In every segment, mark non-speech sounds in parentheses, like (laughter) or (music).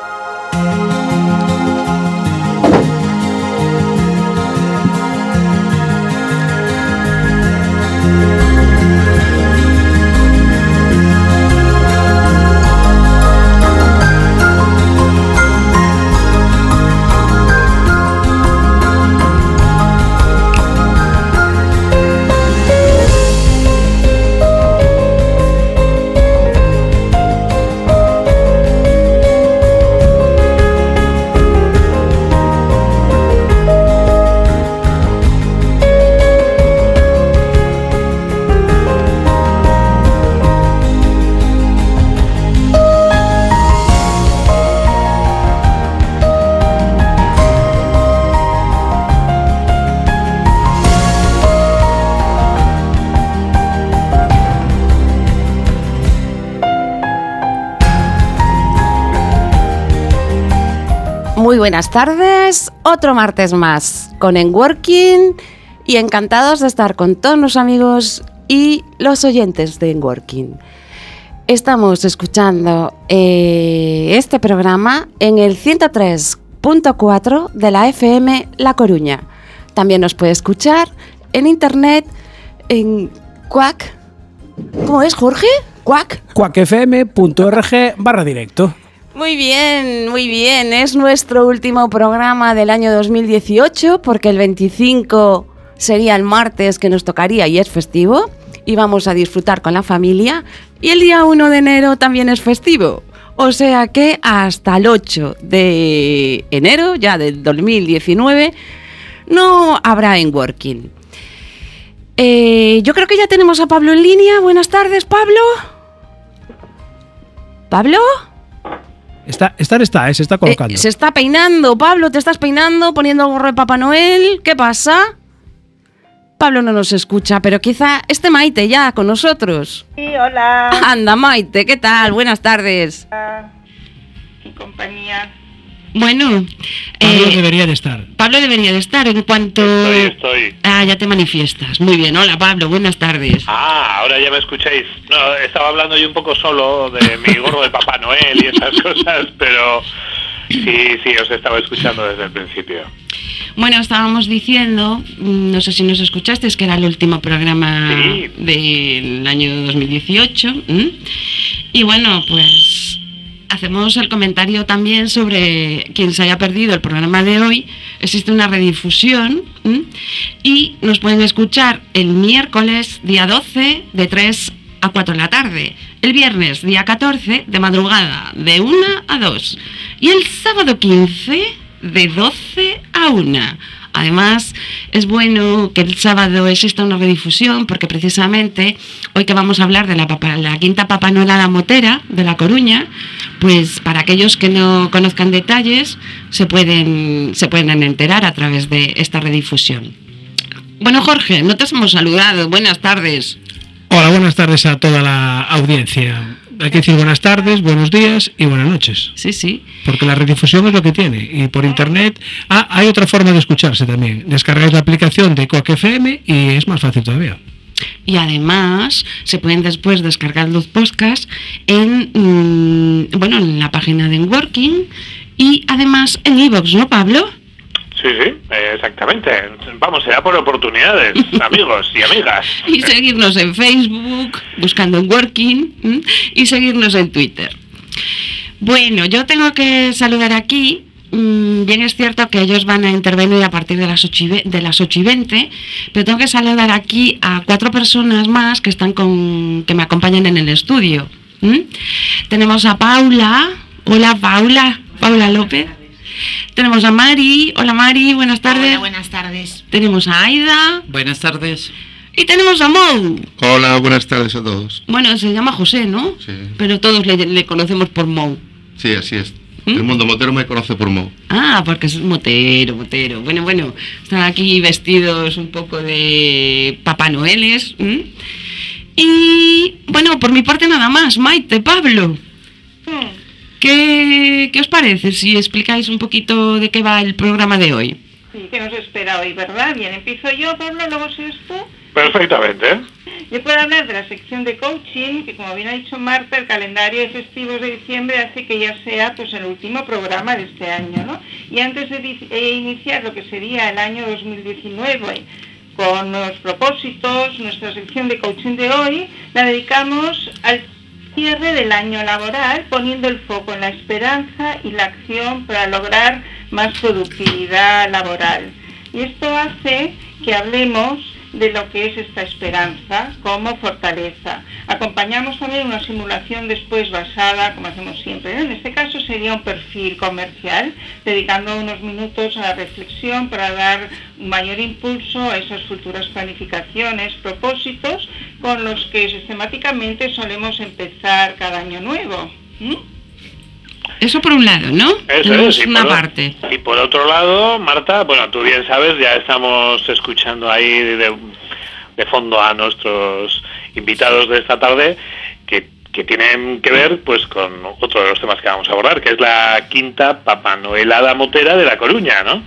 Muy buenas tardes, otro martes más con Enworking y encantados de estar con todos los amigos y los oyentes de Enworking. Estamos escuchando eh, este programa en el 103.4 de la FM La Coruña. También nos puede escuchar en internet en Quack. ¿Cómo es, Jorge? Quack. cuacfm.org barra directo. Muy bien, muy bien. Es nuestro último programa del año 2018 porque el 25 sería el martes que nos tocaría y es festivo y vamos a disfrutar con la familia y el día 1 de enero también es festivo. O sea que hasta el 8 de enero, ya del 2019, no habrá en Working. Eh, yo creo que ya tenemos a Pablo en línea. Buenas tardes, Pablo. ¿Pablo? Está, estar está, eh, se está colocando. Eh, se está peinando, Pablo, te estás peinando, poniendo el gorro de Papá Noel. ¿Qué pasa? Pablo no nos escucha, pero quizá esté Maite ya con nosotros. Sí, hola. Anda, Maite, ¿qué tal? Buenas tardes. Mi compañía. Bueno, Pablo eh, debería de estar. Pablo debería de estar en cuanto... Estoy, estoy. Ah, ya te manifiestas. Muy bien, hola Pablo, buenas tardes. Ah, ahora ya me escucháis. No, estaba hablando yo un poco solo de mi gorro de Papá Noel y esas (laughs) cosas, pero sí, sí, os estaba escuchando desde el principio. Bueno, estábamos diciendo, mm, no sé si nos escuchaste, es que era el último programa Sí. del año 2018. ¿m? Y bueno, pues hacemos el comentario también sobre quien se haya perdido el programa de hoy. Existe una redifusión y nos pueden escuchar el miércoles, día 12, de 3 a 4 de la tarde. El viernes, día 14, de madrugada, de 1 a 2. Y el sábado 15, de 12 a 1. Además, es bueno que el sábado exista una redifusión porque precisamente hoy que vamos a hablar de la, papa- la quinta papanolada motera de La Coruña, pues para aquellos que no conozcan detalles se pueden, se pueden enterar a través de esta redifusión. Bueno, Jorge, no te hemos saludado. Buenas tardes. Hola, buenas tardes a toda la audiencia. Hay que decir buenas tardes, buenos días y buenas noches. Sí, sí. Porque la redifusión es lo que tiene. Y por internet. Ah, hay otra forma de escucharse también. Descargáis la aplicación de Coac FM y es más fácil todavía. Y además se pueden después descargar los podcasts en, mm, bueno, en la página de Working y además en iVoox, ¿no, Pablo? Sí, sí, exactamente. Vamos, será por oportunidades, (laughs) amigos y amigas. Y seguirnos en Facebook, buscando en Working, y seguirnos en Twitter. Bueno, yo tengo que saludar aquí. mm, Bien es cierto que ellos van a intervenir a partir de las 8 y, de las 8 y 20, pero tengo que saludar aquí a cuatro personas más que están con que me acompañan en el estudio. Tenemos a Paula. Hola, Paula. Paula López. Tenemos a Mari. Hola, Mari. Buenas tardes. Hola, buenas tardes. Tenemos a Aida. Buenas tardes. Y tenemos a Mou. Hola, buenas tardes a todos. Bueno, se llama José, ¿no? Sí. Pero todos le, le conocemos por Mou. Sí, así es. ¿Mm? El mundo motero me conoce por Mo. Ah, porque es motero, motero. Bueno, bueno, están aquí vestidos un poco de Papá Noeles. ¿m? Y bueno, por mi parte nada más. Maite, Pablo, ¿qué, ¿qué os parece si explicáis un poquito de qué va el programa de hoy? Sí, que nos espera hoy, ¿verdad? Bien, empiezo yo, Pablo, luego sigues tú. Perfectamente. Yo puedo hablar de la sección de coaching, que como bien ha dicho Marta, el calendario de festivos de diciembre hace que ya sea pues el último programa de este año, ¿no? Y antes de eh, iniciar lo que sería el año 2019 con los propósitos, nuestra sección de coaching de hoy la dedicamos al cierre del año laboral, poniendo el foco en la esperanza y la acción para lograr más productividad laboral. Y esto hace que hablemos de lo que es esta esperanza como fortaleza. Acompañamos también una simulación después basada, como hacemos siempre, ¿no? en este caso sería un perfil comercial, dedicando unos minutos a la reflexión para dar un mayor impulso a esas futuras planificaciones, propósitos con los que sistemáticamente solemos empezar cada año nuevo. Eso por un lado, ¿no? Eso es, una por, parte. Y por otro lado, Marta, bueno, tú bien sabes, ya estamos escuchando ahí de, de fondo a nuestros invitados de esta tarde que, que tienen que ver pues con otro de los temas que vamos a abordar, que es la quinta Papanoelada Motera de La Coruña, ¿no?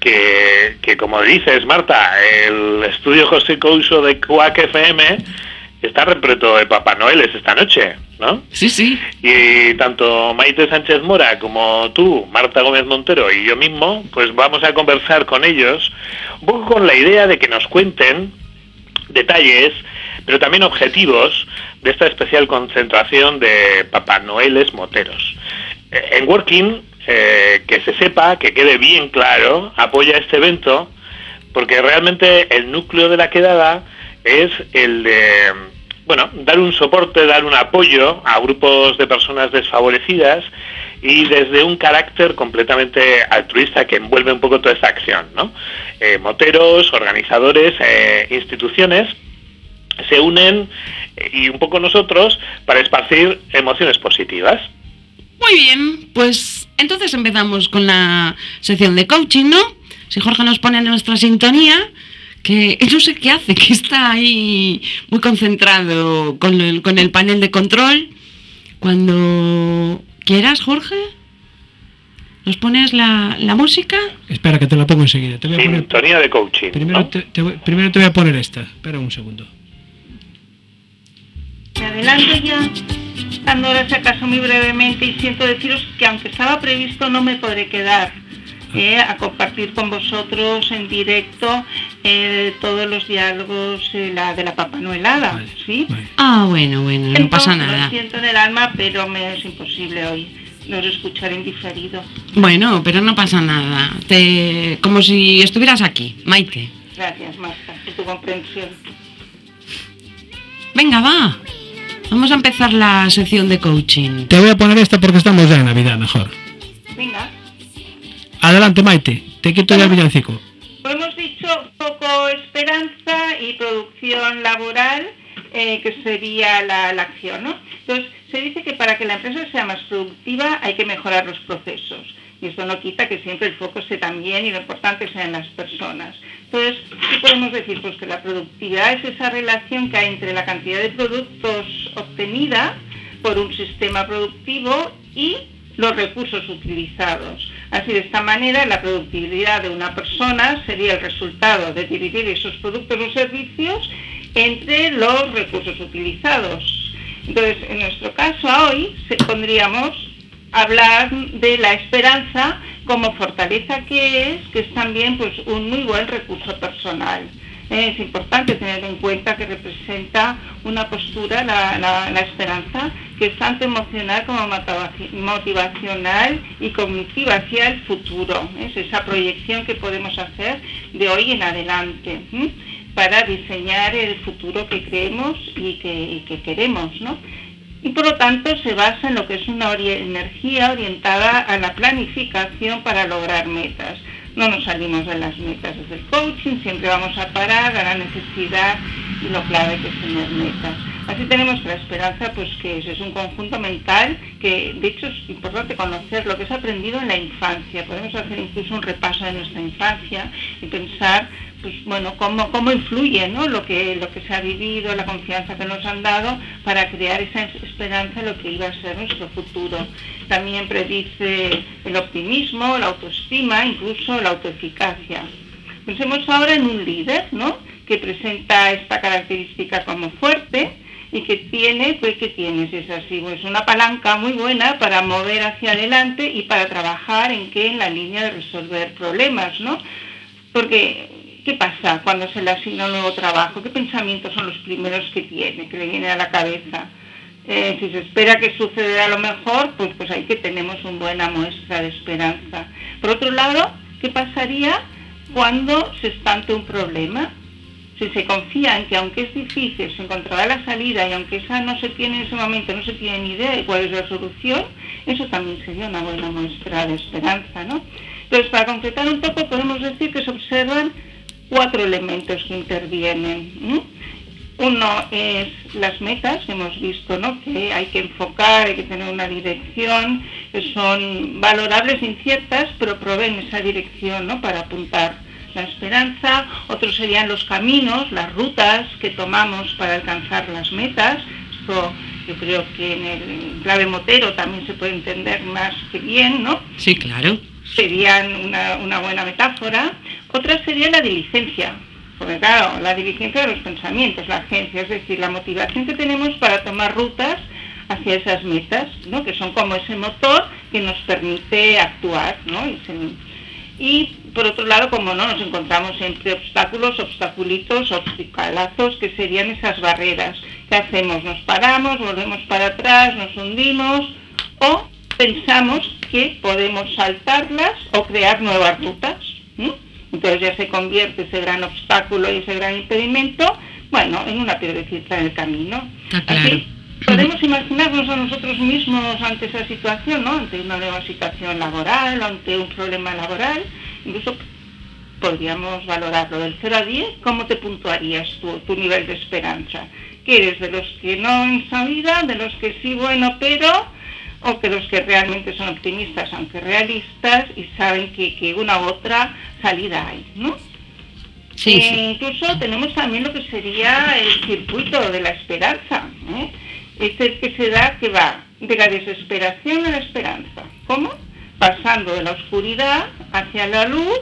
Que, que como dices, Marta, el estudio José Couso de Cuac FM está repleto de Papá Noeles esta noche, ¿no? Sí, sí. Y tanto Maite Sánchez Mora como tú, Marta Gómez Montero y yo mismo, pues vamos a conversar con ellos un poco con la idea de que nos cuenten detalles, pero también objetivos de esta especial concentración de Papá Noeles moteros. Eh, En Working, eh, que se sepa, que quede bien claro, apoya este evento porque realmente el núcleo de la quedada es el de, bueno, dar un soporte, dar un apoyo a grupos de personas desfavorecidas y desde un carácter completamente altruista que envuelve un poco toda esta acción, ¿no? Eh, moteros, organizadores, eh, instituciones se unen eh, y un poco nosotros para esparcir emociones positivas. Muy bien, pues entonces empezamos con la sección de coaching, ¿no? Si Jorge nos pone nuestra sintonía, que no sé qué hace, que está ahí muy concentrado con el, con el panel de control. Cuando quieras, Jorge, ¿nos pones la, la música? Espera, que te la pongo enseguida. Te voy a poner, Sintonía de coaching. primero, ¿no? te, te voy- primero te voy a poner esta. Espera un segundo. Me adelanto ya, dando si acaso muy brevemente y siento deciros que aunque estaba previsto no me podré quedar eh, a compartir con vosotros en directo eh, todos los diálogos eh, la, de la Papa Noelada, Vale, ¿sí? vale. Ah, bueno, bueno, no pasa Lo nada. siento en el alma, pero me es imposible hoy. Los escucharé en diferido. Bueno, pero no pasa nada. Te, como si estuvieras aquí, Maite. Gracias, Marta, por tu comprensión. Venga, va. Vamos a empezar la sección de coaching. Te voy a poner esta porque estamos ya en Navidad, mejor. Venga. Adelante, Maite. Te quito ya el villancico. Hemos dicho poco esperanza y producción laboral, eh, que sería la, la acción, ¿no? Entonces, se dice que para que la empresa sea más productiva hay que mejorar los procesos. Y esto no quita que siempre el foco esté también y lo importante sean las personas. Entonces, ¿qué podemos decir? Pues que la productividad es esa relación que hay entre la cantidad de productos obtenida por un sistema productivo y los recursos utilizados. Así, de esta manera, la productividad de una persona sería el resultado de dividir esos productos o servicios entre los recursos utilizados. Entonces, en nuestro caso hoy se- pondríamos hablar de la esperanza como fortaleza que es, que es también pues un muy buen recurso personal. Eh, Es importante tener en cuenta que representa una postura, la, esperanza, que es tanto emocional como motivaci- motivacional y cognitiva hacia el futuro. Es esa proyección que podemos hacer de hoy en adelante para diseñar el futuro que creemos y que, y que queremos. ¿no? y por lo tanto se basa en lo que es una energía orientada a la planificación para lograr metas. No nos salimos de las metas desde el coaching, siempre vamos a parar a la necesidad y lo clave que es tener metas. Así tenemos la esperanza, pues que es, un conjunto mental que de hecho es importante conocer lo que es aprendido en la infancia. Podemos hacer incluso un repaso de nuestra infancia y pensar pues bueno, cómo, cómo influye ¿no? lo, que, lo que se ha vivido, la confianza que nos han dado para crear esa esperanza en lo que iba a ser nuestro futuro. También predice el optimismo, la autoestima, incluso la autoeficacia. Pensemos ahora en un líder, ¿no? que presenta esta característica como fuerte y que tiene, pues que tienes, es así, pues una palanca muy buena para mover hacia adelante y para trabajar en qué, en la línea de resolver problemas, ¿no? Porque, ¿qué pasa cuando se le asigna un nuevo trabajo? ¿Qué pensamientos son los primeros que tiene, que le viene a la cabeza? Eh, si se espera que suceda lo mejor, pues, pues ahí que tenemos una buena muestra de esperanza. Por otro lado, ¿qué pasaría cuando se está ante un problema? Si se confía en que aunque es difícil, se encontrará la salida y aunque esa no se tiene en ese momento, no se tiene ni idea de cuál es la solución, eso también sería una buena muestra de esperanza, ¿no? Entonces, para concretar un poco, podemos decir que se observan cuatro elementos que intervienen. Uno es las metas, hemos visto ¿no? que hay que enfocar, hay que tener una dirección, que son valorables, inciertas, pero proveen esa dirección ¿no? para apuntar la esperanza. Otros serían los caminos, las rutas que tomamos para alcanzar las metas. Esto yo creo que en el clave motero también se puede entender más que bien, ¿no? Sí, claro. Serían una, una buena metáfora. Otra sería la diligencia, porque claro, la diligencia de los pensamientos, la agencia, es decir, la motivación que tenemos para tomar rutas hacia esas metas, ¿no? que son como ese motor que nos permite actuar. ¿no? Y, se- y, por otro lado, como no, nos encontramos entre obstáculos, obstaculitos, obstacalazos, que serían esas barreras. ¿Qué hacemos? Nos paramos, volvemos para atrás, nos hundimos o pensamos que podemos saltarlas o crear nuevas rutas. ¿no? Entonces ya se convierte ese gran obstáculo y ese gran impedimento, bueno, en una piedrecita en el camino. Está claro. Así, podemos imaginarnos a nosotros mismos ante esa situación, ¿no? Ante una nueva situación laboral, ante un problema laboral, incluso podríamos valorarlo del 0 a 10, ¿cómo te puntuarías tu, tu nivel de esperanza? ¿Que eres de los que no en esa vida, de los que sí, bueno, pero o que los que realmente son optimistas, aunque realistas, y saben que, que una u otra salida hay, ¿no? Sí, sí. Incluso tenemos también lo que sería el circuito de la esperanza. ¿eh? Es el que se da, que va de la desesperación a la esperanza. ¿Cómo? Pasando de la oscuridad hacia la luz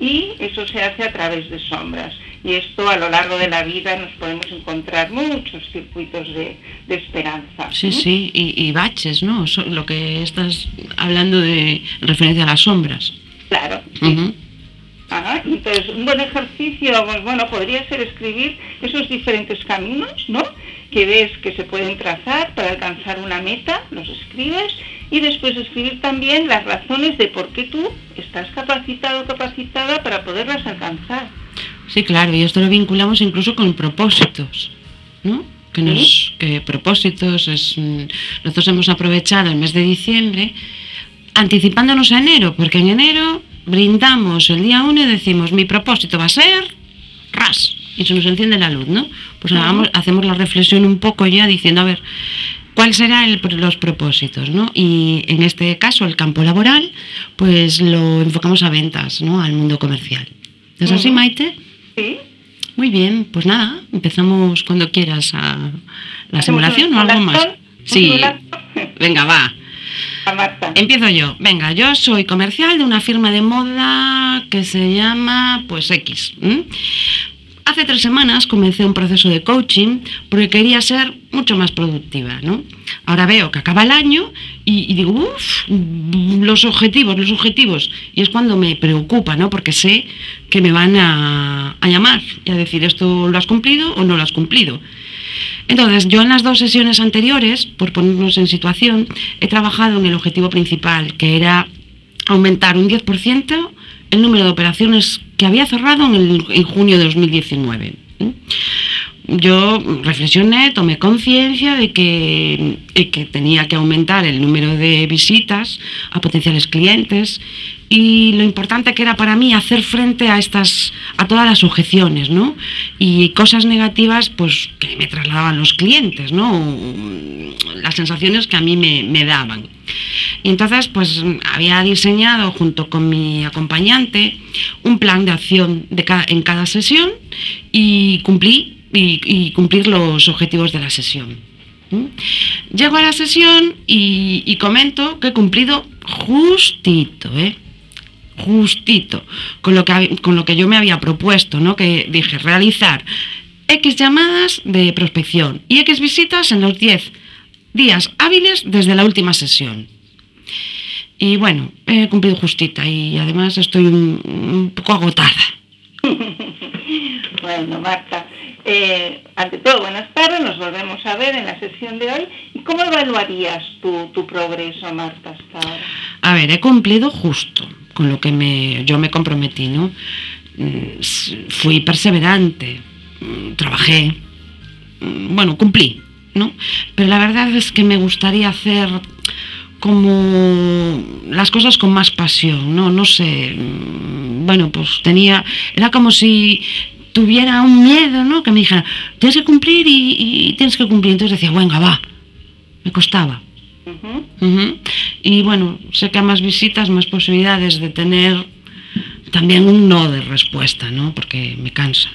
y eso se hace a través de sombras. Y esto a lo largo de la vida nos podemos encontrar muchos circuitos de, de esperanza. Sí, ¿eh? sí, y, y baches, ¿no? So- lo que estás hablando de en referencia a las sombras. Claro. sí. Ujú. Ajá, entonces, un buen ejercicio, pues bueno, podría ser escribir esos diferentes caminos, ¿no? Que ves que se pueden trazar para alcanzar una meta, los escribes, y después escribir también las razones de por qué tú estás capacitado o capacitada para poderlas alcanzar. Sí, claro, y esto lo vinculamos incluso con propósitos, ¿no? Que, nos, que propósitos es... mm, Nosotros hemos aprovechado el mes de diciembre anticipándonos a enero, porque en enero brindamos el día 1 y decimos, mi propósito va a ser ras, y se nos enciende la luz, ¿no? Pues hagamos- hacemos la reflexión un poco ya diciendo, a ver, ¿cuál serán los propósitos, ¿no? Y en este caso, el campo laboral, pues lo enfocamos a ventas, ¿no? Al mundo comercial. ¿Es así. Maite? ¿Sí? Muy bien, pues nada, empezamos cuando quieras a la ¿Hacemos simulación o algo más. Sí, (laughs) venga, va. A Marta. Empiezo yo. Venga, yo soy comercial de una firma de moda que se llama, pues X. Hace tres semanas comencé un proceso de coaching porque quería ser mucho más productiva, ¿no? Ahora veo que acaba el año y, digo, uff, los objetivos, los objetivos. Y es cuando me preocupa, ¿no? Porque sé que me van a, a llamar y a decir, ¿esto lo has cumplido o no lo has cumplido? Entonces, yo en las dos sesiones anteriores, por ponernos en situación, he trabajado en el objetivo principal, que era aumentar un 10% el número de operaciones que había cerrado en, junio de 2019. Yo reflexioné, tomé conciencia de que, que tenía que aumentar el número de visitas a potenciales clientes y lo importante que era para mí hacer frente a estas a todas las objeciones, ¿no? Y cosas negativas pues que me trasladaban los clientes, ¿no? Las sensaciones que a mí me, me daban. Y entonces, pues había diseñado junto con mi acompañante un plan de acción de ca- en cada sesión y cumplí y, cumplir los objetivos de la sesión. ¿Mm? Llego a la sesión y, comento que he cumplido justito, ¿eh? justito con lo que, con lo que yo me había propuesto, ¿no? Que dije, realizar X llamadas de prospección y X visitas en los 10 días hábiles desde la última sesión. Y bueno, he cumplido justita y además estoy un, un poco agotada. (laughs) Bueno, Marta, eh, ante todo, buenas tardes, nos volvemos a ver en la sesión de hoy. ¿Y cómo evaluarías tu, progreso, Marta, hasta ahora? A ver, he cumplido justo con lo que me, yo me comprometí, ¿no? Mm, Fui perseverante, mm, trabajé, mm, bueno, cumplí, ¿no? Pero la verdad es que me gustaría hacer como las cosas con más pasión, ¿no? No sé, bueno, pues tenía, era como si tuviera un miedo, ¿no? Que me dijera, tienes que cumplir y, y tienes que cumplir. Entonces decía, venga, va, me costaba. Y bueno, sé que a más visitas, más posibilidades de tener también un no de respuesta, ¿no? Porque me cansa.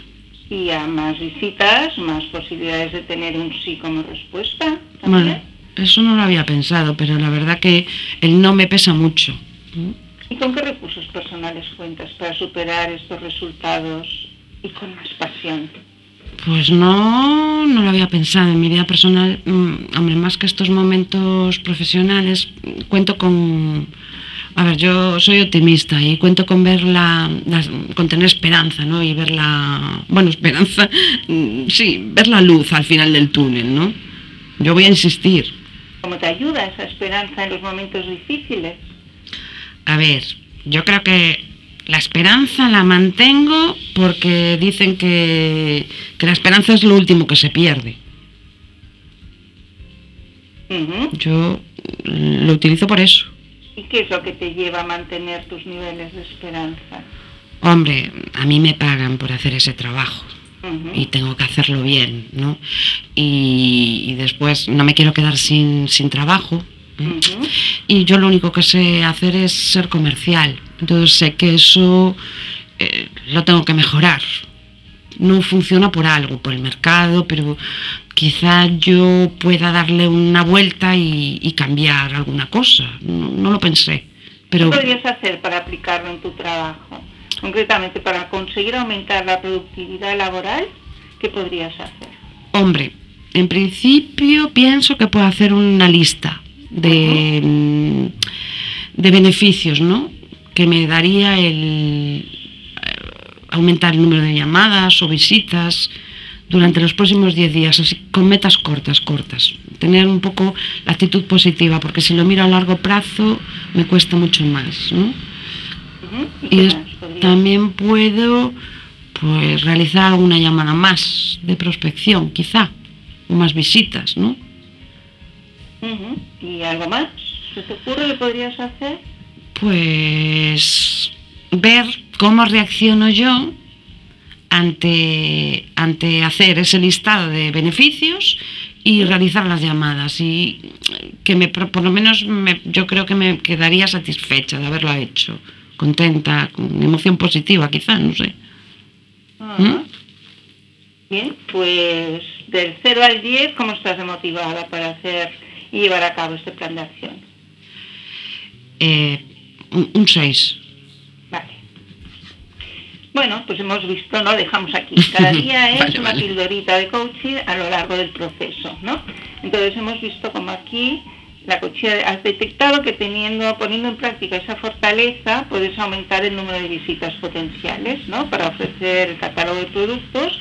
Y a más visitas, más posibilidades de tener un sí como respuesta. Bueno, ¿también? eso no lo había pensado, pero la verdad que el no me pesa mucho. ¿Y con qué recursos personales cuentas para superar estos resultados y con más pasión? Pues no, no lo había pensado en mi vida personal. mm, Hombre, más que estos momentos profesionales, cuento con... A ver, yo soy optimista y cuento con ver la, con tener esperanza, ¿no? Y ver la, bueno, esperanza, mm, sí, ver la luz al final del túnel, ¿no? Yo voy a insistir. ¿Cómo te ayuda esa esperanza en los momentos difíciles? A ver, yo creo que la esperanza la mantengo porque dicen que, que la esperanza es lo último que se pierde. Yo lo utilizo por eso. ¿Y qué es lo que te lleva a mantener tus niveles de esperanza? Hombre, a mí me pagan por hacer ese trabajo y tengo que hacerlo bien, ¿no? Y, y después no me quiero quedar sin, sin trabajo. ¿eh? Y yo lo único que sé hacer es ser comercial. Entonces sé que eso eh, lo tengo que mejorar. No funciona por algo, por el mercado, pero quizá yo pueda darle una vuelta y, y cambiar alguna cosa. No, no lo pensé. Pero ¿Qué podrías hacer para aplicarlo en tu trabajo? Concretamente, para conseguir aumentar la productividad laboral, ¿qué podrías hacer? Hombre, en principio pienso que puedo hacer una lista de, mm, de beneficios, ¿no? Que me daría el eh, aumentar el número de llamadas o visitas durante los próximos 10 días, así con metas cortas, cortas. Tener un poco la actitud positiva, porque si lo miro a largo plazo me cuesta mucho más, ¿no? ¿Y también puedo pues realizar alguna llamada más de prospección, quizá, o más visitas, ¿no? ¿Y algo más? ¿Se te ocurre que podrías hacer? Pues ver cómo reacciono yo ante, ante hacer ese listado de beneficios y realizar las llamadas y que me, por lo menos me- yo creo que me quedaría satisfecha de haberlo hecho, contenta, con emoción positiva quizá, no sé. ¿Mm? Bien, pues del 0 al 10, ¿cómo estás motivada para hacer y llevar a cabo este plan de acción? Eh, un 6. Vale. Bueno, pues hemos visto, ¿no? Dejamos aquí. (laughs) Cada día es Vale, una vale. pildorita de coaching a lo largo del proceso, ¿no? Entonces hemos visto como aquí la coaching has detectado que teniendo, poniendo en práctica esa fortaleza puedes aumentar el número de visitas potenciales, ¿no? Para ofrecer el catálogo de productos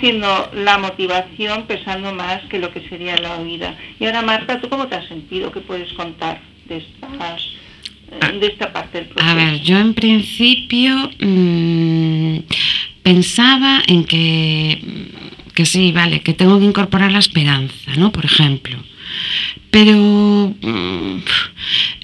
siendo la motivación pesando más que lo que sería la oída. Y ahora Marta, ¿tú cómo te has sentido? ¿Qué puedes contar de estas de esta parte del proceso? A ver, yo en principio mm, pensaba en que, que sí, vale, que tengo que incorporar la esperanza, ¿no? Por ejemplo. Pero mm,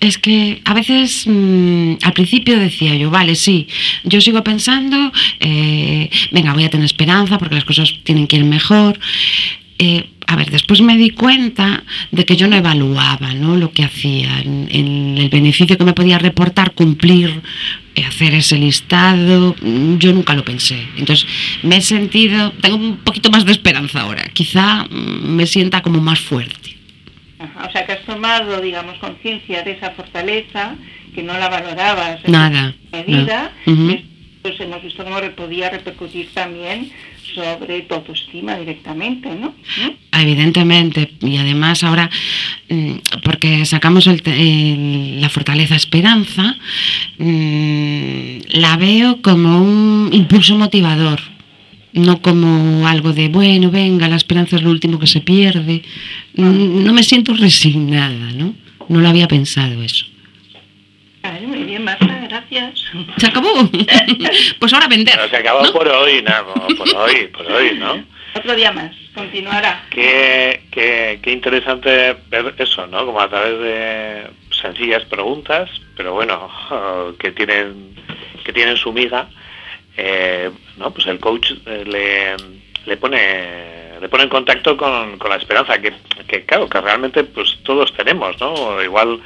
es que a veces mm, al principio decía yo, vale, sí, yo sigo pensando, eh, venga, voy a tener esperanza porque las cosas tienen que ir mejor. Eh, a ver, después me di cuenta de que yo no evaluaba ¿no? lo que hacía, en, en el beneficio que me podía reportar cumplir, eh, hacer ese listado, mm, yo nunca lo pensé. Entonces me he sentido, tengo un poquito más de esperanza ahora, quizá mm, me sienta como más fuerte. Ajá, o sea, que has tomado, digamos, conciencia de esa fortaleza, que no la valorabas en Nada. medida, no. Ujú. es- pues hemos visto cómo podía repercutir también sobre tu autoestima directamente, ¿no? ¿Mm? Evidentemente, y además ahora, mm, porque sacamos el el- la fortaleza esperanza, mm, la veo como un impulso motivador, no como algo de, bueno, venga, la esperanza es lo último que se pierde. No me siento resignada, ¿no? No lo había pensado eso. Ay, muy bien, Marta, gracias. ¿Se acabó? (laughs) pues ahora vender. Pero se acabó ¿no? por hoy, no, por hoy, por hoy, ¿no? Otro día más, continuará. Qué, qué, qué interesante ver eso, ¿no? Como a través de sencillas preguntas, pero bueno, (laughs) que tienen que tienen su miga, eh, ¿no? Pues el coach eh, le, le pone le pone en contacto con, con la esperanza que, que claro que realmente pues todos tenemos, ¿no? Igual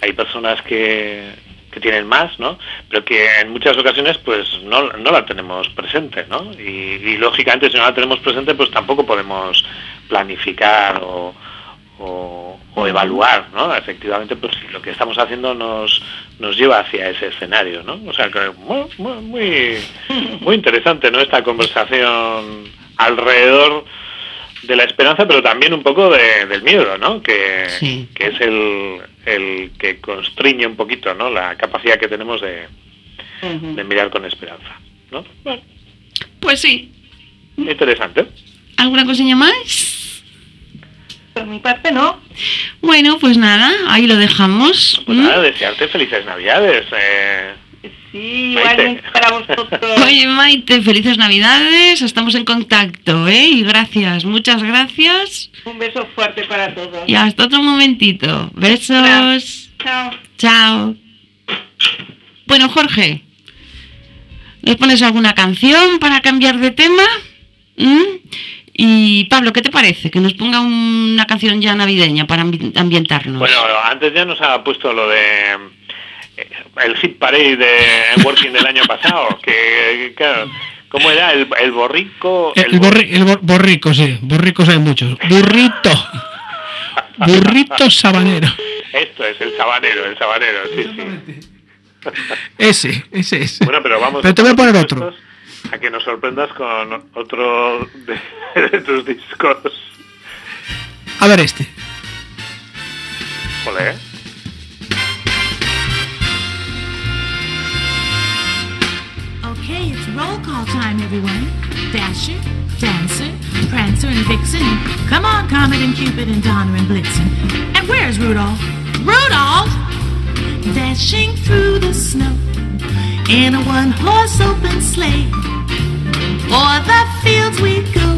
hay personas que, que tienen más, ¿no? Pero que en muchas ocasiones pues no, no la tenemos presente, ¿no? Y, y, lógicamente si no la tenemos presente pues tampoco podemos planificar o, o, o evaluar, ¿no? Efectivamente pues si lo que estamos haciendo nos, nos lleva hacia ese escenario, ¿no? O sea que muy, muy, muy, interesante, ¿no? Esta conversación alrededor de la esperanza, pero también un poco de, del miedo, ¿no? Que, Sí. que es el, el que constriñe un poquito, ¿no? La capacidad que tenemos de, mirar con esperanza, ¿no? Bueno, Pues sí. interesante. ¿Alguna cosilla más? Por mi parte, no. Bueno, pues nada, ahí lo dejamos. Pues ¿Mm? nada, desearte felices navidades. eh. Sí, igualmente para vosotros. (laughs) Oye, Maite, felices Navidades, estamos en contacto, ¿eh? Y gracias, muchas gracias. Un beso fuerte para todos. Y hasta otro momentito. Besos. Chao. Chao. Bueno, Jorge, ¿nos pones alguna canción para cambiar de tema? ¿Mm? Y Pablo, ¿qué te parece? Que nos ponga una canción ya navideña para ambi- ambientarnos. Bueno, antes ya nos ha puesto lo de el hit parade de Working del año pasado, que, claro, ¿cómo era? El, el borrico... El, borri- el bor- borrico, sí, borricos hay muchos. Burrito. Burrito sabanero. Esto es el sabanero, el sabanero, sí, sí. Ese, ese es. Bueno, pero vamos Pero te voy a poner otro. A que nos sorprendas con otro de, de tus discos. A ver este. Joder. Okay, it's roll call time, everyone. Dasher, Dancer, Prancer, and Vixen. Come on, Comet and Cupid and Donner and Blitzen. And where's Rudolph? Rudolph! Dashing through the snow in a one-horse open sleigh. O'er the fields we go,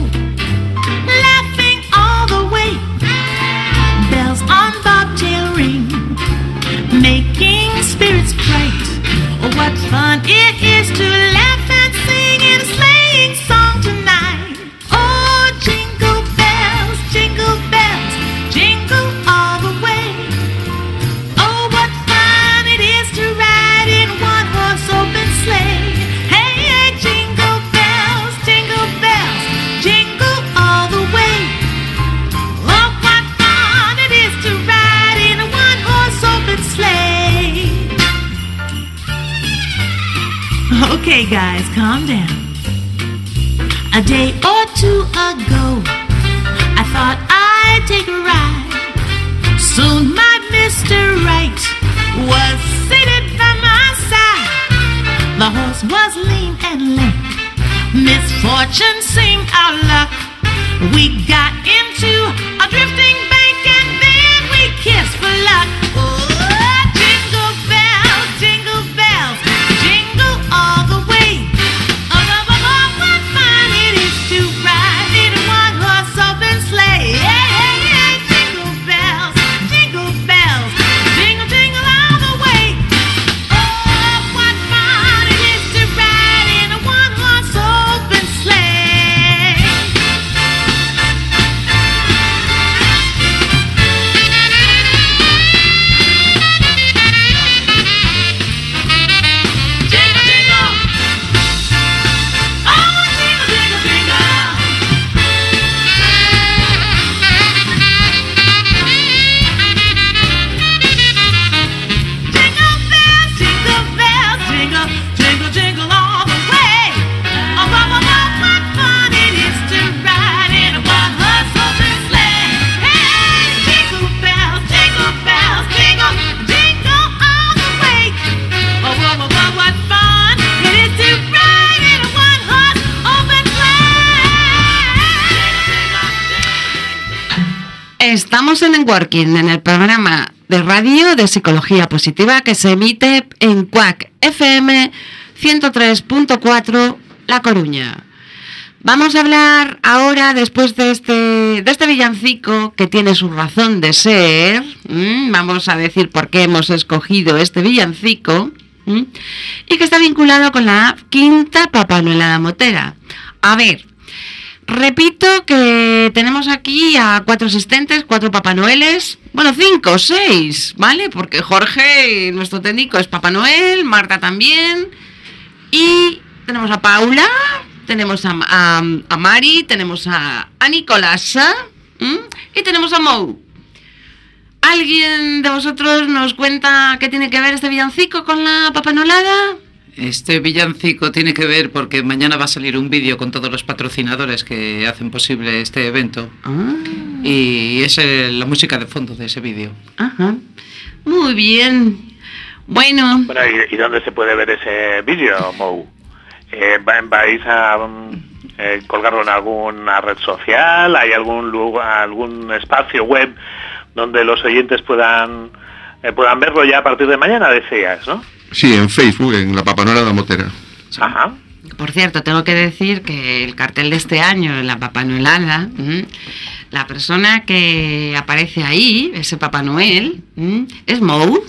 laughing all the way. Bells on bobtail ring, making spirits bright. What fun it is to laugh and sing in a sleighing song tonight. Estamos en Working, en el programa de radio de psicología positiva que se emite en CUAC FM 103.4 La Coruña. Vamos a hablar ahora, después de este, de este villancico que tiene su razón de ser, vamos a decir por qué hemos escogido este villancico, y que está vinculado con la quinta Papanoelada Motera. A ver, repito que tenemos aquí a cuatro asistentes, cuatro Papá Noeles, bueno, cinco, seis, ¿vale? Porque Jorge, nuestro técnico, es Papá Noel, Marta también, y tenemos a Paula, tenemos a, a- Mari, tenemos a, a Nicolasa y tenemos a Mou. ¿Alguien de vosotros nos cuenta qué tiene que ver este villancico con la papanolada? Este villancico tiene que ver porque mañana va a salir un vídeo con todos los patrocinadores que hacen posible este evento Ah, y es la música de fondo de ese vídeo. ajá. Muy bien. Bueno, Bueno, ¿y, y dónde se puede ver ese vídeo, Mou? Eh, va- ¿Vais a mm, eh, colgarlo en alguna red social? ¿Hay algún lugar, algún espacio web donde los oyentes puedan eh, puedan verlo ya a partir de mañana, decías, ¿no? Sí, en Facebook, en la Papanola de Motera. Ajá. por cierto, tengo que decir que el cartel de este año, la papanolada, ¿m? la persona que aparece ahí, ese Papá Noel, es Mou,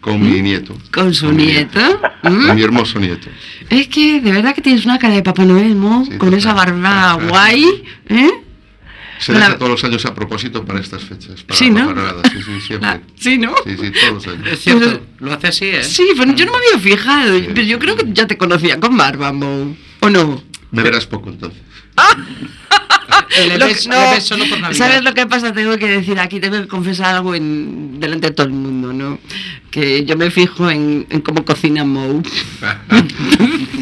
Con mi nieto. con su Con mi nieto. Con mi hermoso nieto. Es que de verdad que tienes una cara de Papá Noel, Mou, Sí, con esa barba guay, ¿eh? Se La- deja todos los años a propósito para estas fechas. Para Sí, ¿no? Sí, sí, siempre. La- sí, ¿no? Sí, sí, todos los años. Es cierto, Pero- lo hace así, ¿eh? Sí, pero yo no me había fijado. Sí, pero yo creo que ya te conocía con barba, Mo. ¿O no? Me verás poco entonces. (laughs) Ves- que- le ves solo por Navidad. ¿Sabes lo que pasa? Tengo que decir aquí, tengo que confesar algo en, delante de todo el mundo, ¿no? Que yo me fijo en, en cómo cocina Mo. (laughs) (laughs)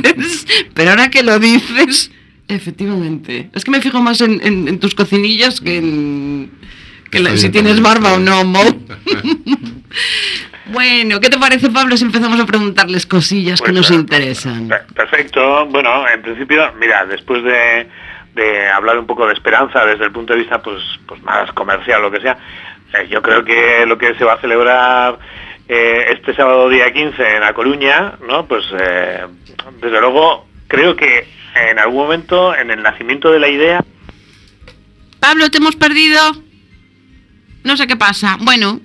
Entonces, pero ahora que lo dices, efectivamente. Es que me fijo más en, en- en tus cocinillas que en que la- si tienes barba o no, Mo. (laughs) Bueno, ¿qué te parece, Pablo, si empezamos a preguntarles cosillas que Pues, nos eh, interesan? Per- Perfecto. Bueno, en principio, mira, después de, de hablar un poco de esperanza desde el punto de vista pues, pues más comercial, lo que sea, eh, yo creo que lo que se va a celebrar eh, este sábado día 15 en La Coruña, ¿no? Pues eh, desde luego creo que en algún momento en el nacimiento de la idea Pablo, te hemos perdido. No sé qué pasa. Bueno,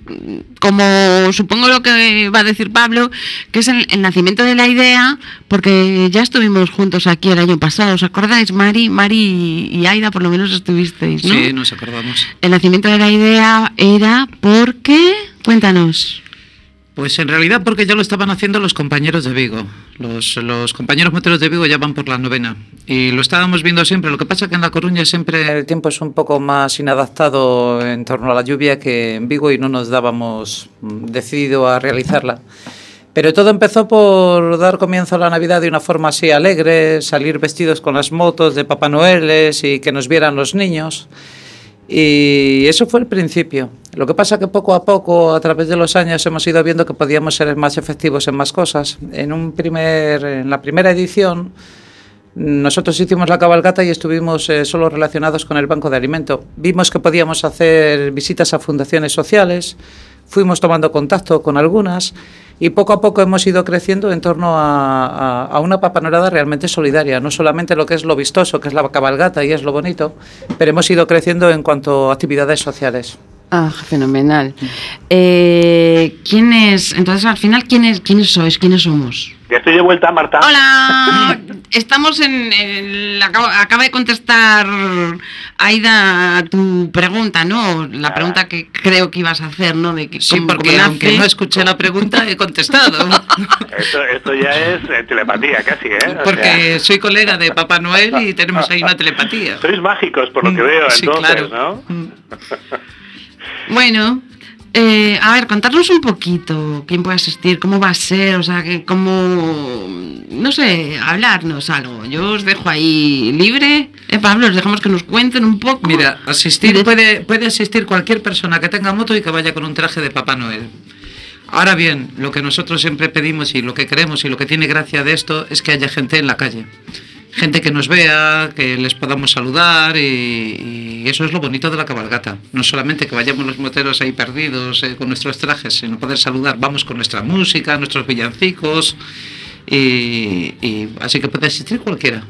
como supongo lo que va a decir Pablo, que es el, el nacimiento de la idea, porque ya estuvimos juntos aquí el año pasado, ¿os acordáis? Mari, Mari y Aida por lo menos estuvisteis, ¿no? Sí, nos acordamos. El nacimiento de la idea era porque... Cuéntanos. Pues en realidad porque ya lo estaban haciendo los compañeros de Vigo. Los, compañeros moteros de Vigo ya van por la novena. Y lo estábamos viendo siempre. Lo que pasa que en La Coruña siempre el tiempo es un poco más inadaptado en torno a la lluvia que en Vigo y no nos dábamos mm, decidido a realizarla. Pero todo empezó por dar comienzo a la Navidad de una forma así alegre, salir vestidos con las motos de Papá Noeles y que nos vieran los niños. Y eso fue el principio. Lo que pasa que poco a poco, a través de los años, hemos ido viendo que podíamos ser más efectivos en más cosas. En, un primer, en la primera edición, nosotros hicimos la cabalgata y estuvimos eh, solo relacionados con el Banco de Alimento. Vimos que podíamos hacer visitas a fundaciones sociales, fuimos tomando contacto con algunas y poco a poco hemos ido creciendo en torno a, a- a una papanorada realmente solidaria, no solamente lo que es lo vistoso, que es la cabalgata y es lo bonito, pero hemos ido creciendo en cuanto a actividades sociales. Ah, fenomenal. Eh, ¿Quién es? Entonces, al final, ¿quién es, ¿quiénes sois? ¿Quiénes somos? Ya estoy de vuelta, Marta. Hola, estamos en, el- acaba, acaba de contestar Aida a tu pregunta, ¿no? La Ah. pregunta que creo que ibas a hacer, ¿no? De que Sí, cómo- porque nace. aunque no escuché la pregunta, he contestado. Esto, esto ya es eh, telepatía casi, ¿eh? O sea, Porque soy colega de Papá Noel y tenemos ahí una telepatía. sois mágicos por lo que veo, Sí, entonces, claro. ¿no? Bueno, eh, a ver, contarnos un poquito quién puede asistir, cómo va a ser, o sea, que cómo, no sé, hablarnos algo. Yo os dejo ahí libre, eh, Pablo, os dejamos que nos cuenten un poco. Mira, asistir puede, puede asistir cualquier persona que tenga moto y que vaya con un traje de Papá Noel. Ahora bien, lo que nosotros siempre pedimos y lo que queremos y lo que tiene gracia de esto es que haya gente en la calle. Gente que nos vea, que les podamos saludar y, y eso es lo bonito de la cabalgata. No solamente que vayamos los moteros ahí perdidos eh, con nuestros trajes, sino poder saludar. Vamos con nuestra música, nuestros villancicos y, y así que puede asistir cualquiera.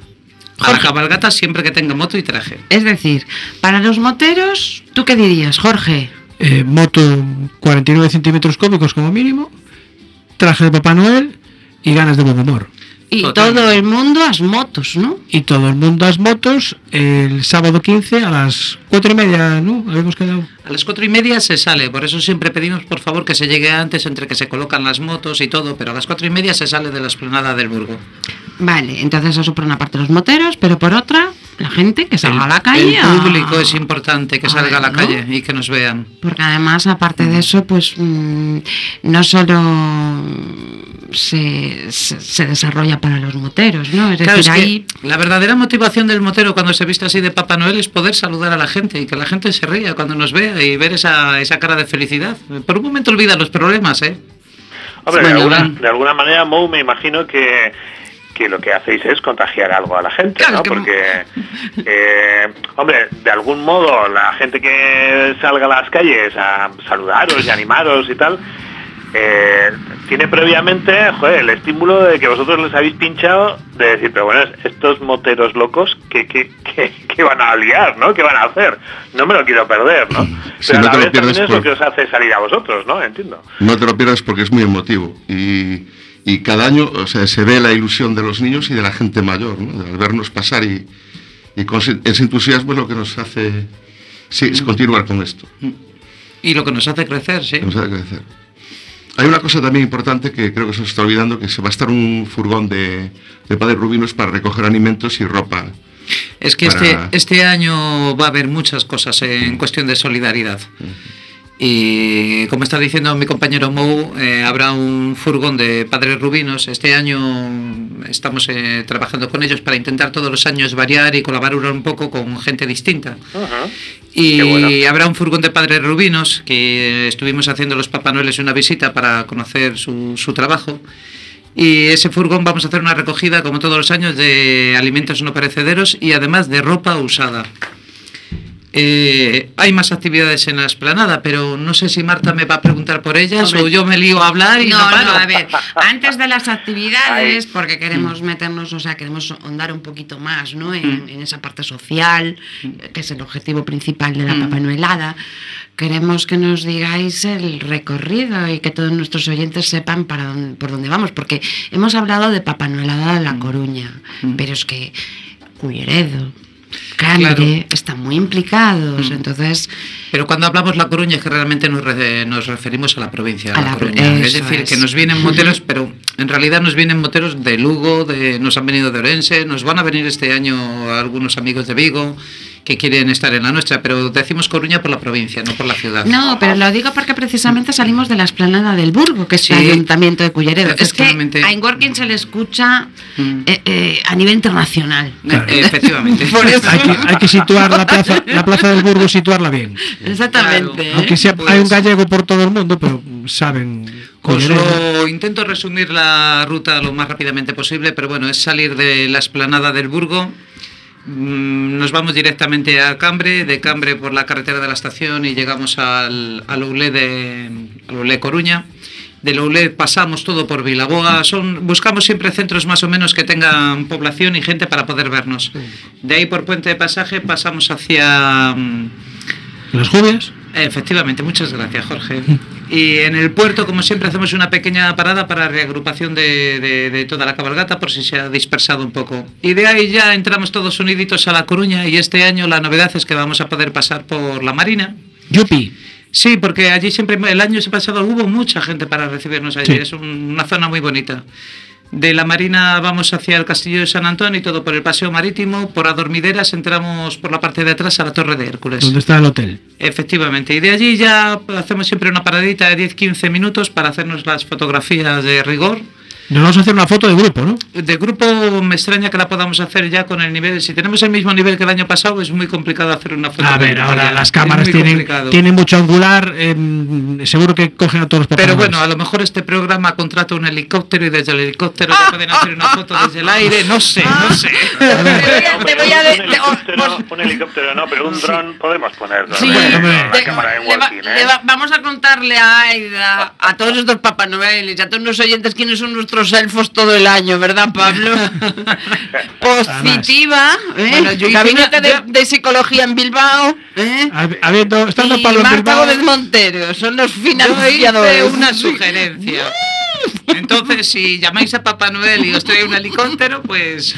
A la Jorge. cabalgata siempre que tenga moto y traje. Es decir, para los moteros, ¿tú qué dirías, Jorge? Eh, moto 49 centímetros cúbicos como mínimo, traje de Papá Noel y ganas de buen humor. Y Totalmente. todo el mundo a las motos, ¿no? Y todo el mundo a las motos el sábado 15 a las 4 y media, ¿no? Habíamos quedado. A las cuatro y media se sale, por eso siempre pedimos por favor que se llegue antes entre que se colocan las motos y todo, pero a las cuatro y media se sale de la esplanada del Burgo. Vale, entonces eso por una parte los moteros, pero por otra, la gente que salga a la calle. El a- público es importante que a salga a la calle y que nos vean. Porque además, aparte de eso, pues mm, no solo mm, se, se, se desarrolla para los moteros, ¿no? Es Claro, decir, es que ahí la verdadera motivación del motero cuando se viste así de Papá Noel es poder saludar a la gente y que la gente se ría cuando nos vea y ver esa, esa cara de felicidad. Por un momento olvida los problemas, ¿eh? Hombre, Bueno, de, alguna, de alguna manera, Mou, me imagino que, que lo que hacéis es contagiar algo a la gente, Claro, ¿no? que- Porque, eh, hombre, de algún modo, la gente que salga a las calles a saludaros y animaros y tal, eh, tiene previamente, joder, el estímulo de que vosotros les habéis pinchado, de decir, pero bueno, estos moteros locos, ¿qué, qué, qué, qué van a liar, no? ¿Qué van a hacer? No me lo quiero perder, ¿no? Si Pero no a la te lo vez pierdes también es lo que os hace salir a vosotros, ¿no? Entiendo. No te lo pierdas porque es muy emotivo. Y, y cada año o sea, se ve la ilusión de los niños y de la gente mayor, ¿no? Al vernos pasar y, y con ese entusiasmo es lo que nos hace sí, es continuar con esto. Y lo que nos hace crecer, sí. Nos hace crecer. Hay una cosa también importante que creo que se nos está olvidando, que se va a estar un furgón de, de padres rubinos para recoger alimentos y ropa. Es que para- este, este año va a haber muchas cosas en cuestión de solidaridad. Y como está diciendo mi compañero Mou, eh, habrá un furgón de padres rubinos. Este año estamos eh, trabajando con ellos para intentar todos los años variar y colaborar un poco con gente distinta. Ujú. Y Qué bueno. habrá un furgón de padres rubinos que estuvimos haciendo los Papá Noeles una visita para conocer su, su trabajo. Y ese furgón vamos a hacer una recogida, como todos los años, de alimentos no perecederos y además de ropa usada. Eh, hay más actividades en la esplanada, pero no sé si Marta me va a preguntar por ellas Hombre. o yo me lío a hablar y no, no, paro. no, a ver, antes de las actividades, porque queremos Mm. meternos, o sea, queremos ahondar un poquito más, ¿no? En, en esa parte social, que es el objetivo principal de la Mm. Papanoelada. Queremos que nos digáis el recorrido y que todos nuestros oyentes sepan para dónde- por dónde vamos, porque hemos hablado de Papanoelada de La Coruña, Mm. pero es que Culleredo, Cambre Claro. están muy implicados, Mm. entonces Pero cuando hablamos La Coruña es que realmente nos, re- nos referimos a la provincia de A La, la- Coruña. Es decir, es. que nos vienen (laughs) moteros, pero en realidad nos vienen moteros de Lugo, de, nos han venido de Orense, nos van a venir este año algunos amigos de Vigo que quieren estar en la nuestra, pero decimos Coruña por la provincia, no por la ciudad. No, pero lo digo porque precisamente salimos de la esplanada del Burgo, que es Sí. el ayuntamiento de Culleredo. Es que a Ingorkin se le escucha Mm. eh, eh, a nivel internacional. Eh, Efectivamente. (laughs) Por eso. Hay que, hay que situar la plaza, la plaza del Burgo, situarla bien. Exactamente. Claro. Aunque sea, Pues- hay un gallego por todo el mundo, pero saben. Culleredo. lo intento resumir la ruta lo más rápidamente posible, pero bueno, es salir de la esplanada del Burgo. Mm, Nos vamos directamente a Cambre, de Cambre por la carretera de la estación y llegamos al, al Oulé de al Oulé Coruña. Del Oulé pasamos todo por Vilaboa. Son, buscamos siempre centros más o menos que tengan población y gente para poder vernos. De ahí por Puente de Pasaje pasamos hacia mm, Las jubias. Efectivamente, muchas gracias, Jorge. (laughs) Y en el puerto, como siempre, hacemos una pequeña parada para reagrupación de, de- de toda la cabalgata por si se ha dispersado un poco. Y de ahí ya entramos todos uniditos a La Coruña y este año la novedad es que vamos a poder pasar por la Marina. Yupi. Sí, porque allí siempre, el año pasado hubo mucha gente para recibirnos allí, Sí. es un- una zona muy bonita. De la Marina vamos hacia el Castillo de San Antonio y todo por el Paseo Marítimo, por Adormideras entramos por la parte de atrás a la Torre de Hércules. donde está el hotel. Efectivamente, y de allí ya hacemos siempre una paradita de 10-15 minutos para hacernos las fotografías de rigor Nos vamos a hacer una foto de grupo, ¿no? De grupo me extraña que la podamos hacer ya con el nivel. Si tenemos el mismo nivel que el año pasado, es muy complicado hacer una foto. A de ver, ahora ya. las cámaras tienen, mucho angular, em, seguro que cogen a todos los Pero bueno, a lo mejor este programa contrata un helicóptero y desde el helicóptero ya pueden hacer una foto desde el aire. No sé, no sé. Un, helicóptero, no, pero un dron podemos ponerlo. Sí, ¿eh? va- vamos a contarle a Aida, a todos estos Papá Noel y a todos los oyentes quiénes son nuestros elfos todo el año, ¿verdad, Pablo? (laughs) Positiva, ¿eh? Bueno, yo Gabinete una- de, yo- de Psicología en Bilbao, ¿eh? Hab- Habiendo, estando y Pablo en Marta Bilbao, Gómez Montero, son los Yo financiadores. hice una sugerencia. (laughs) Entonces, si llamáis a Papá Noel y os trae un helicóptero, pues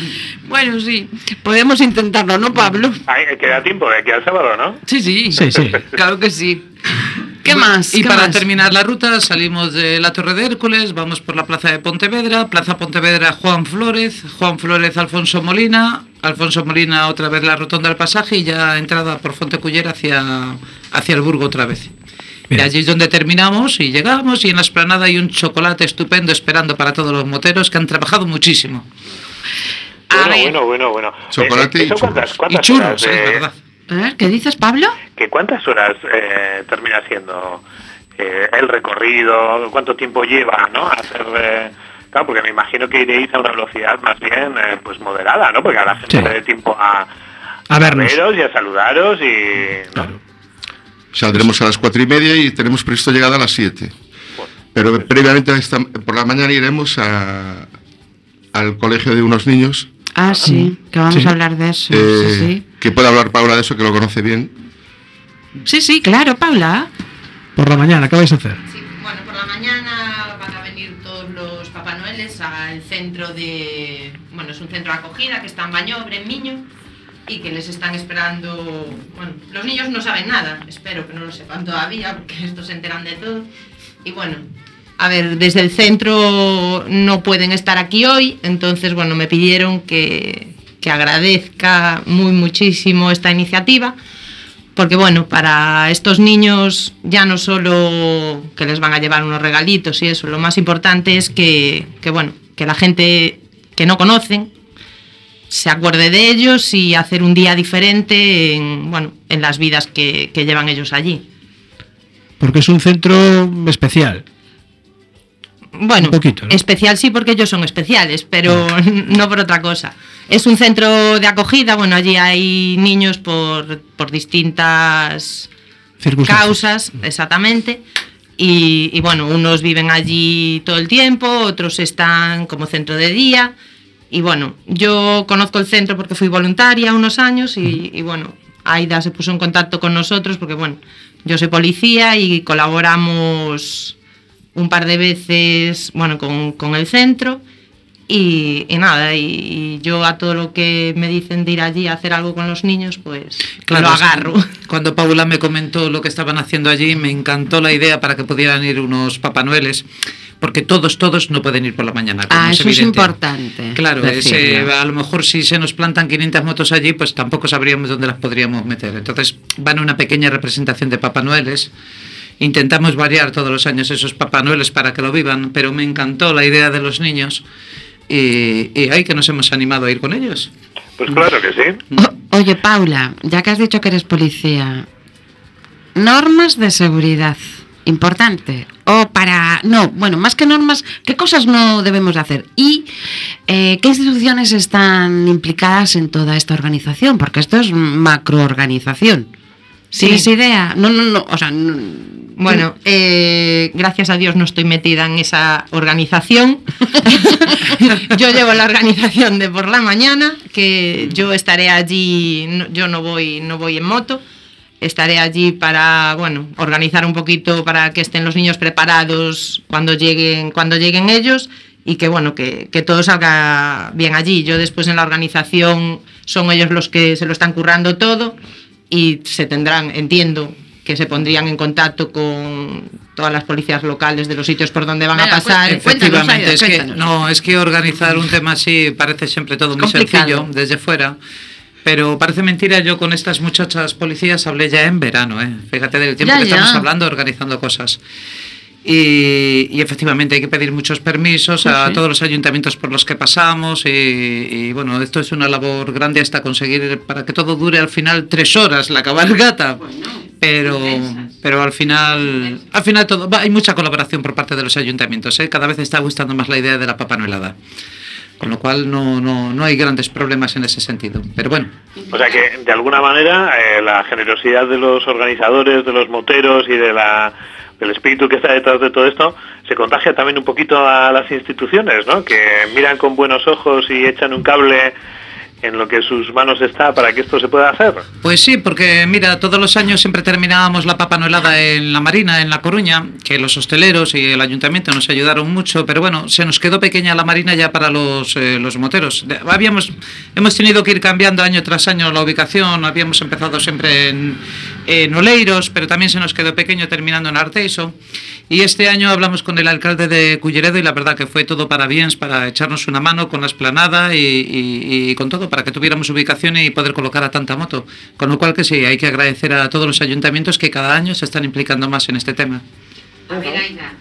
Bueno, sí, podemos intentarlo, ¿no, Pablo? Ay, queda tiempo, de aquí al sábado, ¿no? Sí, sí, Sí, sí. claro que sí. ¿Qué Bueno, más? Y ¿Qué para más? terminar la ruta salimos de la Torre de Hércules, vamos por la Plaza de Pontevedra, Plaza Pontevedra Juan Flores, Juan Flores Alfonso Molina, Alfonso Molina otra vez la Rotonda del Pasaje y ya entrada por Fontecullera hacia, hacia el Burgo otra vez. Y Bien. allí es donde terminamos y llegamos y en la esplanada hay un chocolate estupendo esperando para todos los moteros que han trabajado muchísimo. A Bueno, bueno, bueno, bueno. Chocolate Eh, y ¿eso churros. cuántas, Y cuántas churros, horas, es eh, verdad. A ver, ¿qué dices, Pablo? que ¿Cuántas horas eh, termina siendo eh, el recorrido? ¿Cuánto tiempo lleva, no? Hacer, eh, claro, porque me imagino que iréis a una velocidad más bien eh, pues moderada, ¿no? Porque a la gente Sí. le dé tiempo a, A vernos. veros y a saludaros y... ¿no? Claro. Saldremos a las cuatro y media y tenemos previsto llegada a las siete. Pero previamente a esta- por la mañana iremos a- al colegio de unos niños, Ah, sí, que vamos Sí. a hablar de eso. eh, sí, sí. que puede hablar Paula de eso, que lo conoce bien. Sí, sí, claro, Paula. Por la mañana, ¿qué vais a hacer? Sí, bueno, por la mañana van a venir todos los Papá Noeles al centro de. Bueno, es un centro de acogida que está en Bañobre, en Miño, y que les están esperando. Bueno, los niños no saben nada, espero que no lo sepan todavía, porque (laughs) estos se enteran de todo. Y bueno, a ver, desde el centro no pueden estar aquí hoy, entonces, bueno, me pidieron que, que agradezca muy muchísimo esta iniciativa porque bueno, para estos niños ya no solo que les van a llevar unos regalitos y eso, lo más importante es que, que, bueno, que la gente que no conocen se acuerde de ellos y hacer un día diferente en, bueno, en las vidas que, que llevan ellos allí. Porque es un centro especial. Bueno, Un poquito, ¿no? especial sí porque ellos son especiales, pero (laughs) no por otra cosa. Es un centro de acogida, bueno, allí hay niños por, por distintas causas, exactamente. Y, y bueno, unos viven allí todo el tiempo, otros están como centro de día. Y bueno, yo conozco el centro porque fui voluntaria unos años y, y bueno, Aida se puso en contacto con nosotros porque bueno, yo soy policía y colaboramos un par de veces, bueno, con, con el centro. Y, y nada, y, y yo a todo lo que me dicen de ir allí a hacer algo con los niños, pues lo es que agarro. (laughs) Cuando Paula me comentó lo que estaban haciendo allí, me encantó la idea para que pudieran ir unos Papá Noeles, porque todos, todos no pueden ir por la mañana. Ah, eso es importante. Claro, decirlo. ese- a lo mejor si se nos plantan 500 motos allí, pues tampoco sabríamos dónde las podríamos meter. Entonces van una pequeña representación de Papá Noeles. Intentamos variar todos los años esos Papá Noeles para que lo vivan, pero me encantó la idea de los niños y, y ahí que nos hemos animado a ir con ellos. Pues claro que sí. O- oye, Paula, ya que has dicho que eres policía, normas de seguridad, importante. O para, no, bueno, más que normas, ¿qué cosas no debemos de hacer? Y eh, qué instituciones están implicadas en toda esta organización, porque esto es macroorganización. Sí. ¿Tienes idea? No, no, no, o sea, no- Bueno, eh, gracias a Dios no estoy metida en esa organización. (laughs) yo llevo la organización de por la mañana, que yo estaré allí, no- yo no voy, no voy en moto, estaré allí para, bueno, organizar un poquito para que estén los niños preparados cuando lleguen, cuando lleguen ellos y que bueno, que, que todo salga bien allí. Yo después en la organización son ellos los que se lo están currando todo y se tendrán, entiendo, que se pondrían en contacto con todas las policías locales de los sitios por donde van a pasar. pues, Cuéntanos, Efectivamente, Aida, es que, no, es que organizar un tema así parece siempre todo muy complicado. sencillo desde fuera. Pero parece mentira, yo con estas muchachas policías hablé ya en verano, ¿eh? Fíjate del tiempo Ya, que estamos hablando, organizando cosas. Y, y efectivamente hay que pedir muchos permisos a sí. todos los ayuntamientos por los que pasamos y, y, bueno, esto es una labor grande hasta conseguir para que todo dure al final tres horas la cabalgata. Pero, pero al final, al final todo, va, hay mucha colaboración por parte de los ayuntamientos. ¿eh? Cada vez está gustando más la idea de la papanoelada. Con lo cual no, no, no hay grandes problemas en ese sentido. Pero bueno, O sea que, de alguna manera, eh, la generosidad de los organizadores, de los moteros y de la, del espíritu que está detrás de todo esto, se contagia también un poquito a las instituciones, ¿no? Que miran con buenos ojos y echan un cable en lo que sus manos está para que esto se pueda hacer. Pues sí, porque mira, todos los años siempre terminábamos la papanoelada en la Marina, en La Coruña, que los hosteleros y el ayuntamiento nos ayudaron mucho, pero bueno, se nos quedó pequeña la Marina ya para los, eh, los moteros. Habíamos, hemos tenido que ir cambiando año tras año la ubicación, habíamos empezado siempre en, en Oleiros, pero también se nos quedó pequeño terminando en Arteiso. Y este año hablamos con el alcalde de Culleredo y la verdad que fue todo para bien, para echarnos una mano con la esplanada y, y- y con todo, para que tuviéramos ubicación y poder colocar a tanta moto. Con lo cual que sí, hay que agradecer a todos los ayuntamientos que cada año se están implicando más en este tema. A ver, Aida,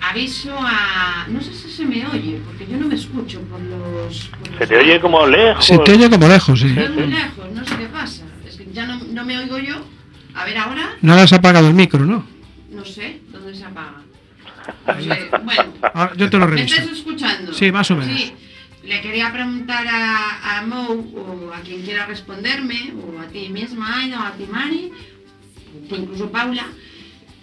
aviso a... No sé si se me oye, porque yo no me escucho por los... por los- Se te oye como lejos. Se te oye como lejos, sí. Estoy muy lejos, no sé qué pasa. Es que ya no, no me oigo yo. A ver ahora, No le has apagado el micro, ¿no? no sé dónde se apaga. (laughs) No sé, bueno. Ahora yo te lo ¿Me reviso. estás escuchando? Sí, más o menos. Sí. Le quería preguntar a, a Mo o a quien quiera responderme, o a ti misma, Aida, o a ti, Mari, o incluso Paula,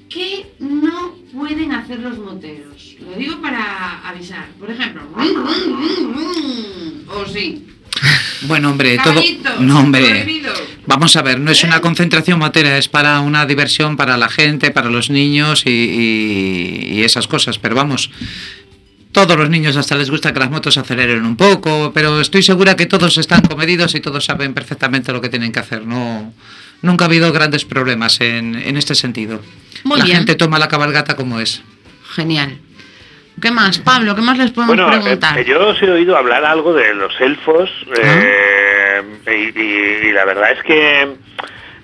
¿qué no pueden hacer los moteros? Lo digo para avisar. Por ejemplo, o sí. Bueno, hombre, todo... Caballitos, No, hombre. Vamos a ver, no es una concentración motera, es para una diversión para la gente, para los niños y, y- y esas cosas. Pero vamos, todos los niños hasta les gusta que las motos aceleren un poco, pero estoy segura que todos están comedidos y todos saben perfectamente lo que tienen que hacer. No, nunca ha habido grandes problemas en, en este sentido. Muy la bien. gente toma la cabalgata como es. Genial. ¿Qué más, Pablo? ¿Qué más les podemos Bueno, eh, preguntar? eh, yo os he oído hablar algo de los elfos eh, y, y- y la verdad es que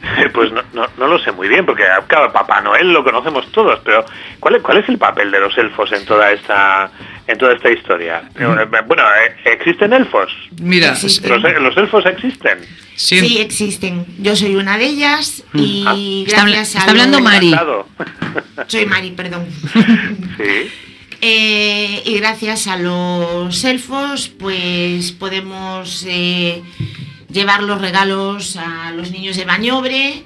(laughs) pues no, no, no lo sé muy bien porque claro, Papá Noel lo conocemos todos, pero ¿cuál es, cuál es el papel de los elfos en toda esta en toda esta historia? Eh, Bueno, eh, ¿existen elfos? Mira, Existen. ¿Los, los elfos existen? sí, Sí, existen. Yo soy una de ellas y Está habla- gracias a está hablando los- Mari. Encantado. (laughs) Soy Mari, perdón. (laughs) sí. Eh, y gracias a los elfos, pues podemos eh, llevar los regalos a los niños de Bañobre.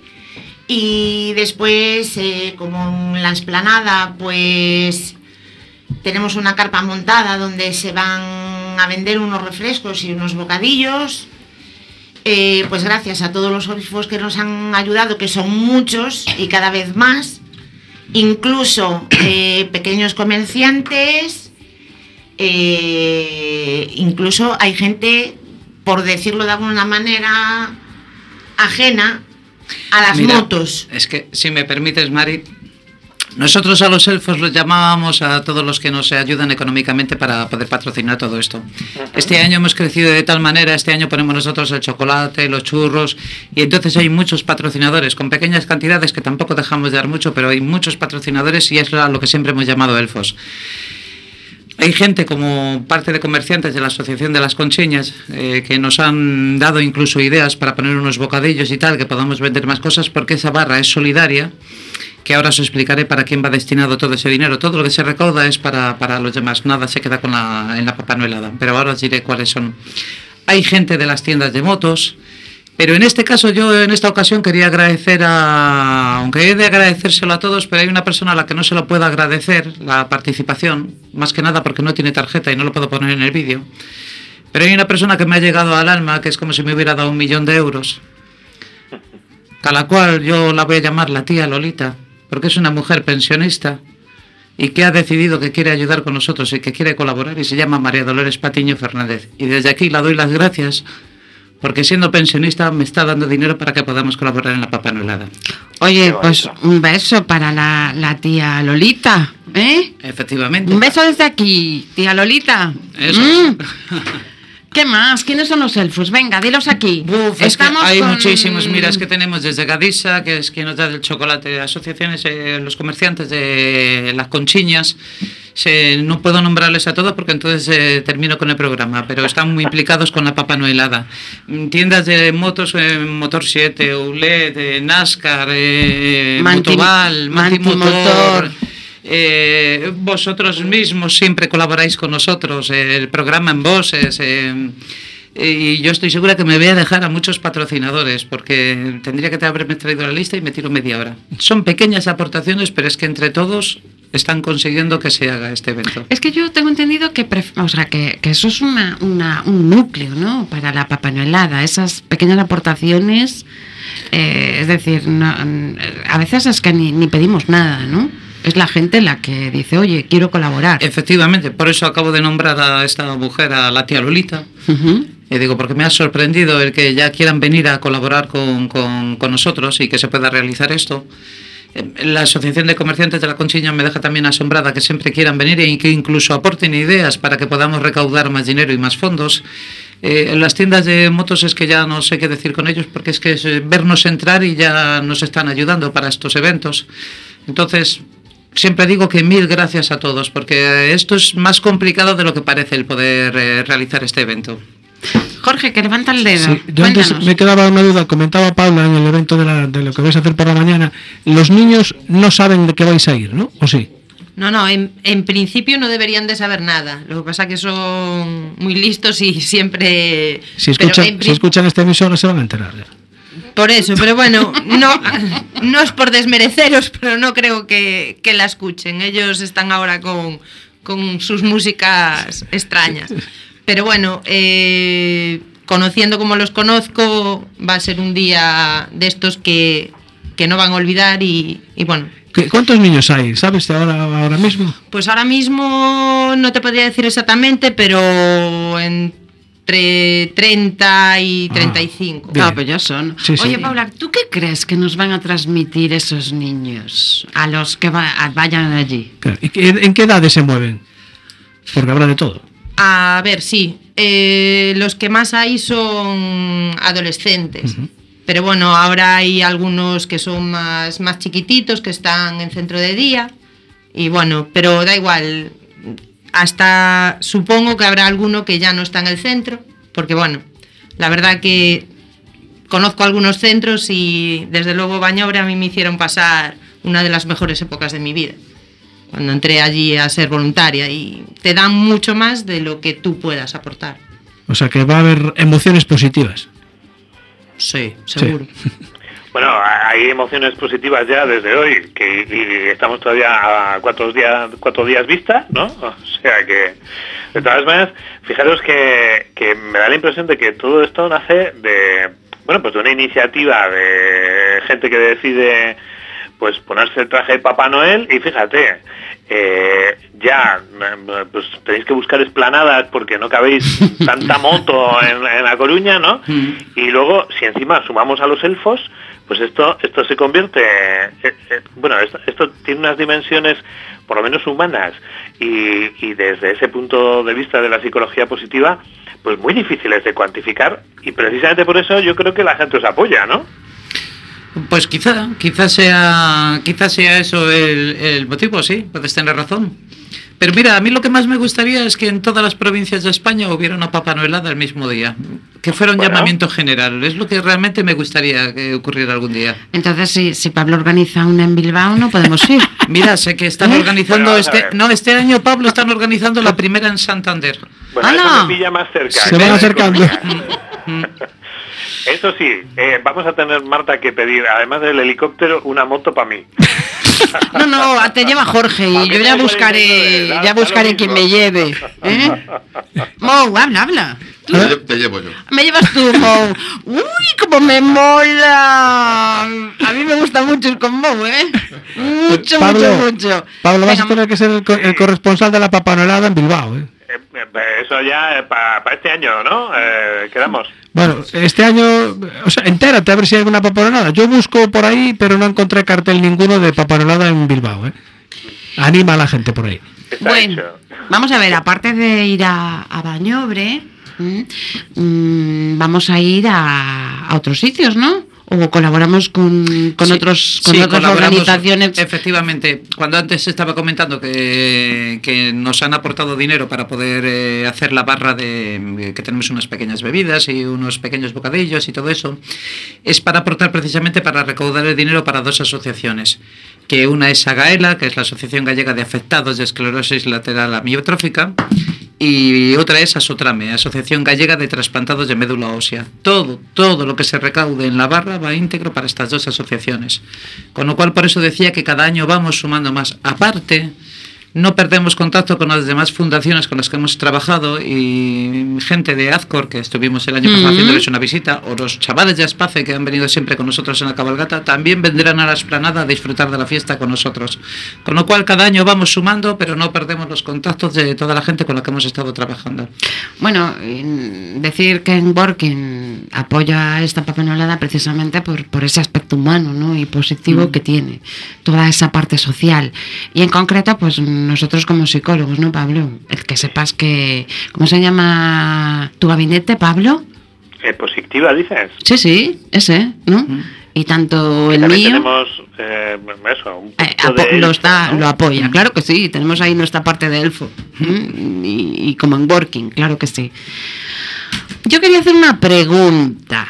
Y después, eh, como en la esplanada, pues tenemos una carpa montada donde se van a vender unos refrescos y unos bocadillos. Eh, pues gracias a todos los elfos que nos han ayudado, que son muchos y cada vez más incluso eh, pequeños comerciantes, incluso hay gente, por decirlo de alguna manera, ajena a las Mira, motos. Es que, si me permites, Mari, nosotros a los elfos los llamábamos a todos los que nos ayudan económicamente para poder patrocinar todo esto. Este año hemos crecido de tal manera, este año ponemos nosotros el chocolate, los churros, y entonces hay muchos patrocinadores con pequeñas cantidades que tampoco dejamos de dar mucho, pero hay muchos patrocinadores y es a lo que siempre hemos llamado elfos. Hay gente como parte de comerciantes de la Asociación de las Concheñas eh, que nos han dado incluso ideas para poner unos bocadillos y tal, que podamos vender más cosas, porque esa barra es solidaria, que ahora os explicaré para quién va destinado todo ese dinero. Todo lo que se recauda es para, para los demás, nada se queda con la, en la papanuelada, pero ahora os diré cuáles son. Hay gente de las tiendas de motos, pero en este caso yo en esta ocasión quería agradecer a, aunque he de agradecérselo a todos, pero hay una persona a la que no se lo puedo agradecer la participación, más que nada porque no tiene tarjeta y no lo puedo poner en el vídeo. Pero hay una persona que me ha llegado al alma, que es como si me hubiera dado un millón de euros, a la cual yo la voy a llamar la tía Lolita, porque es una mujer pensionista y que ha decidido que quiere ayudar con nosotros y que quiere colaborar y se llama María Dolores Patiño Fernández. Y desde aquí la doy las gracias porque siendo pensionista me está dando dinero para que podamos colaborar en la papanuelada. Oye, Qué pues un beso para la, la tía Lolita, ¿eh? Efectivamente. Un beso desde aquí, tía Lolita. Eso. Mm. (laughs) ¿Qué más? ¿Quiénes son los elfos? Venga, dilos aquí. Uf, es que Estamos hay con- muchísimos. Mira, es que tenemos desde Gadisa, que es quien nos da el chocolate, asociaciones, eh, los comerciantes de las conchiñas. Se- no puedo nombrarles a todos porque entonces eh, termino con el programa, pero están muy implicados con la Papa Noelada. Mm, Tiendas de motos, eh, Motor 7, ULED, eh, NASCAR, eh, Manti- Motoval, Mantimotor. Mantimotor. Eh, vosotros mismos siempre colaboráis con nosotros, eh, el programa en voces. eh, y yo estoy segura que me voy a dejar a muchos patrocinadores porque tendría que haberme traído la lista y me tiro media hora. Son pequeñas aportaciones, pero es que entre todos están consiguiendo que se haga este evento. Es que yo tengo entendido que, o sea, que, eso es una, un núcleo, ¿no? Para la papanuelada, esas pequeñas aportaciones, es decir, no- a veces es que ni, ni pedimos nada, ¿no? Es la gente la que dice, oye, quiero colaborar. Efectivamente, por eso acabo de nombrar a esta mujer, a la tía Lolita. Y digo, porque me ha sorprendido el que ya quieran venir a colaborar con, con- con nosotros y que se pueda realizar esto. Eh, La Asociación de Comerciantes de la Conchiña me deja también asombrada que siempre quieran venir y que incluso aporten ideas para que podamos recaudar más dinero y más fondos. Eh, en las tiendas de motos es que ya no sé qué decir con ellos porque es que es eh, vernos entrar y ya nos están ayudando para estos eventos. Entonces, siempre digo que mil gracias a todos porque esto es más complicado de lo que parece el poder eh, realizar este evento. Jorge, que levanta el dedo. Sí, yo antes me quedaba una duda, comentaba Paula en el evento de, la- de lo que vais a hacer por la mañana, los niños no saben de qué vais a ir, ¿no? ¿O sí? No, no, en, en principio no deberían de saber nada. Lo que pasa es que son muy listos y siempre... Si pero escuchan, en si pri- escuchan esta emisora se van a enterar. ya. Por eso, pero bueno, no, no es por desmereceros, pero no creo que, que la escuchen. Ellos están ahora con, con sus músicas extrañas. Pero bueno, eh, conociendo como los conozco, va a ser un día de estos que, que no van a olvidar y, y bueno, ¿Qué- ¿Cuántos niños hay? ¿Sabes ahora, ahora mismo? pues ahora mismo no te podría decir exactamente, pero entre 30 y Ah, 35. bien. No, pues ya son. Sí, sí. Oye, Paula, ¿tú qué crees que nos van a transmitir esos niños a los que va- a- vayan allí? Claro, ¿y qué- ¿En qué edades se mueven? Porque habrá de todo. A ver, sí. eh, los que más hay son adolescentes. Pero bueno, ahora hay algunos que son más, más chiquititos, que están en centro de día. Y bueno, pero da igual. Hasta supongo que habrá alguno que ya no está en el centro. Porque bueno, la verdad que conozco algunos centros y desde luego Bañobre a mí me hicieron pasar una de las mejores épocas de mi vida cuando entré allí a ser voluntaria y te dan mucho más de lo que tú puedas aportar. O sea que va a haber emociones positivas. Sí, seguro. (laughs) Bueno, hay emociones positivas ya desde hoy, que y estamos todavía a cuatro días, cuatro días vista, ¿no? O sea que, de todas maneras, fijaros que, que me da la impresión de que todo esto nace de, bueno, pues de una iniciativa de gente que decide, pues ponerse el traje de Papá Noel y fíjate, eh, ya eh, pues tenéis que buscar esplanadas porque no cabéis (laughs) tanta moto en, en La Coruña, ¿no? Y luego, si encima sumamos a los elfos, pues esto esto se convierte, eh, eh, bueno, esto, esto tiene unas dimensiones por lo menos humanas y, y desde ese punto de vista de la psicología positiva, pues muy difíciles de cuantificar y precisamente por eso yo creo que la gente os apoya, ¿no? Pues quizá, quizá sea, quizá sea eso el, el motivo, sí, puedes tener razón. Pero mira, a mí lo que más me gustaría es que en todas las provincias de España hubiera una Papa Noelada el mismo día. Que fuera un Bueno. llamamiento general. Es lo que realmente me gustaría que ocurriera algún día. Entonces, si, si Pablo organiza una en Bilbao, no podemos ir. (laughs) Mira, sé que están ¿Eh? organizando Bueno, este... No, este año, Pablo, están organizando la primera en Santander. Bueno, más cerca. Se van acercando. Eso sí, eh, vamos a tener, Marta, que pedir, además del helicóptero, una moto para mí. No, no, te lleva Jorge y yo ya buscaré, 49, da- ya buscaré quien me lleve. ¿eh? Mo, habla, habla. Te, lle- te llevo yo. Me llevas tú, Mo. Uy, cómo me mola. A mí me gusta mucho ir con Mo, ¿eh? Mucho, Pablo, mucho, mucho. Pablo, vas a tener que ser el, co- el corresponsal de la papanolada en Bilbao. ¿eh? Eh, eh, Eso ya para este año, ¿no? Eh, quedamos. Bueno, este año, o sea, entérate a ver si hay alguna papanolada. Yo busco por ahí, pero no encontré cartel ninguno de papanolada en Bilbao. ¿eh? Anima a la gente por ahí. Está Bueno, hecho. vamos a ver, aparte de ir a, a Bañobre. Mm, vamos a ir a, a otros sitios, ¿no? O colaboramos con, con Sí, otros, con sí, otras organizaciones. Efectivamente, cuando antes estaba comentando que, que nos han aportado dinero para poder eh, hacer la barra de que tenemos unas pequeñas bebidas y unos pequeños bocadillos y todo eso, es para aportar precisamente para recaudar el dinero para dos asociaciones. Que una es Agaela, que es la Asociación Gallega de Afectados de Esclerosis Lateral Amiotrófica, y otra es Asotrame, Asociación Gallega de Trasplantados de Médula Ósea. Todo, todo lo que se recaude en la barra va íntegro para estas dos asociaciones. Con lo cual, por eso decía que cada año vamos sumando más. Aparte, no perdemos contacto con las demás fundaciones con las que hemos trabajado y gente de Azcor, que estuvimos el año pasado Ujú. haciéndoles una visita, o los chavales de Aspace que han venido siempre con nosotros en la cabalgata, también vendrán a la esplanada a disfrutar de la fiesta con nosotros. Con lo cual, cada año vamos sumando, pero no perdemos los contactos de toda la gente con la que hemos estado trabajando. Bueno, en- decir que en apoya esta papelolada precisamente por, por ese aspecto humano ¿no? y positivo que tiene, toda esa parte social. Y en concreto, pues nosotros como psicólogos, ¿no, Pablo? El que sepas que... ¿Cómo se llama tu gabinete, Pablo? Eh, positiva, dices. Sí, sí, ese, ¿no? Y tanto Que el mío... tenemos eh, eso, un Eh, poquito apo- de lo, elfo, está, ¿no? lo apoya, claro que sí, tenemos ahí nuestra parte de elfo. Y, y como en Working, claro que sí. Yo quería hacer una pregunta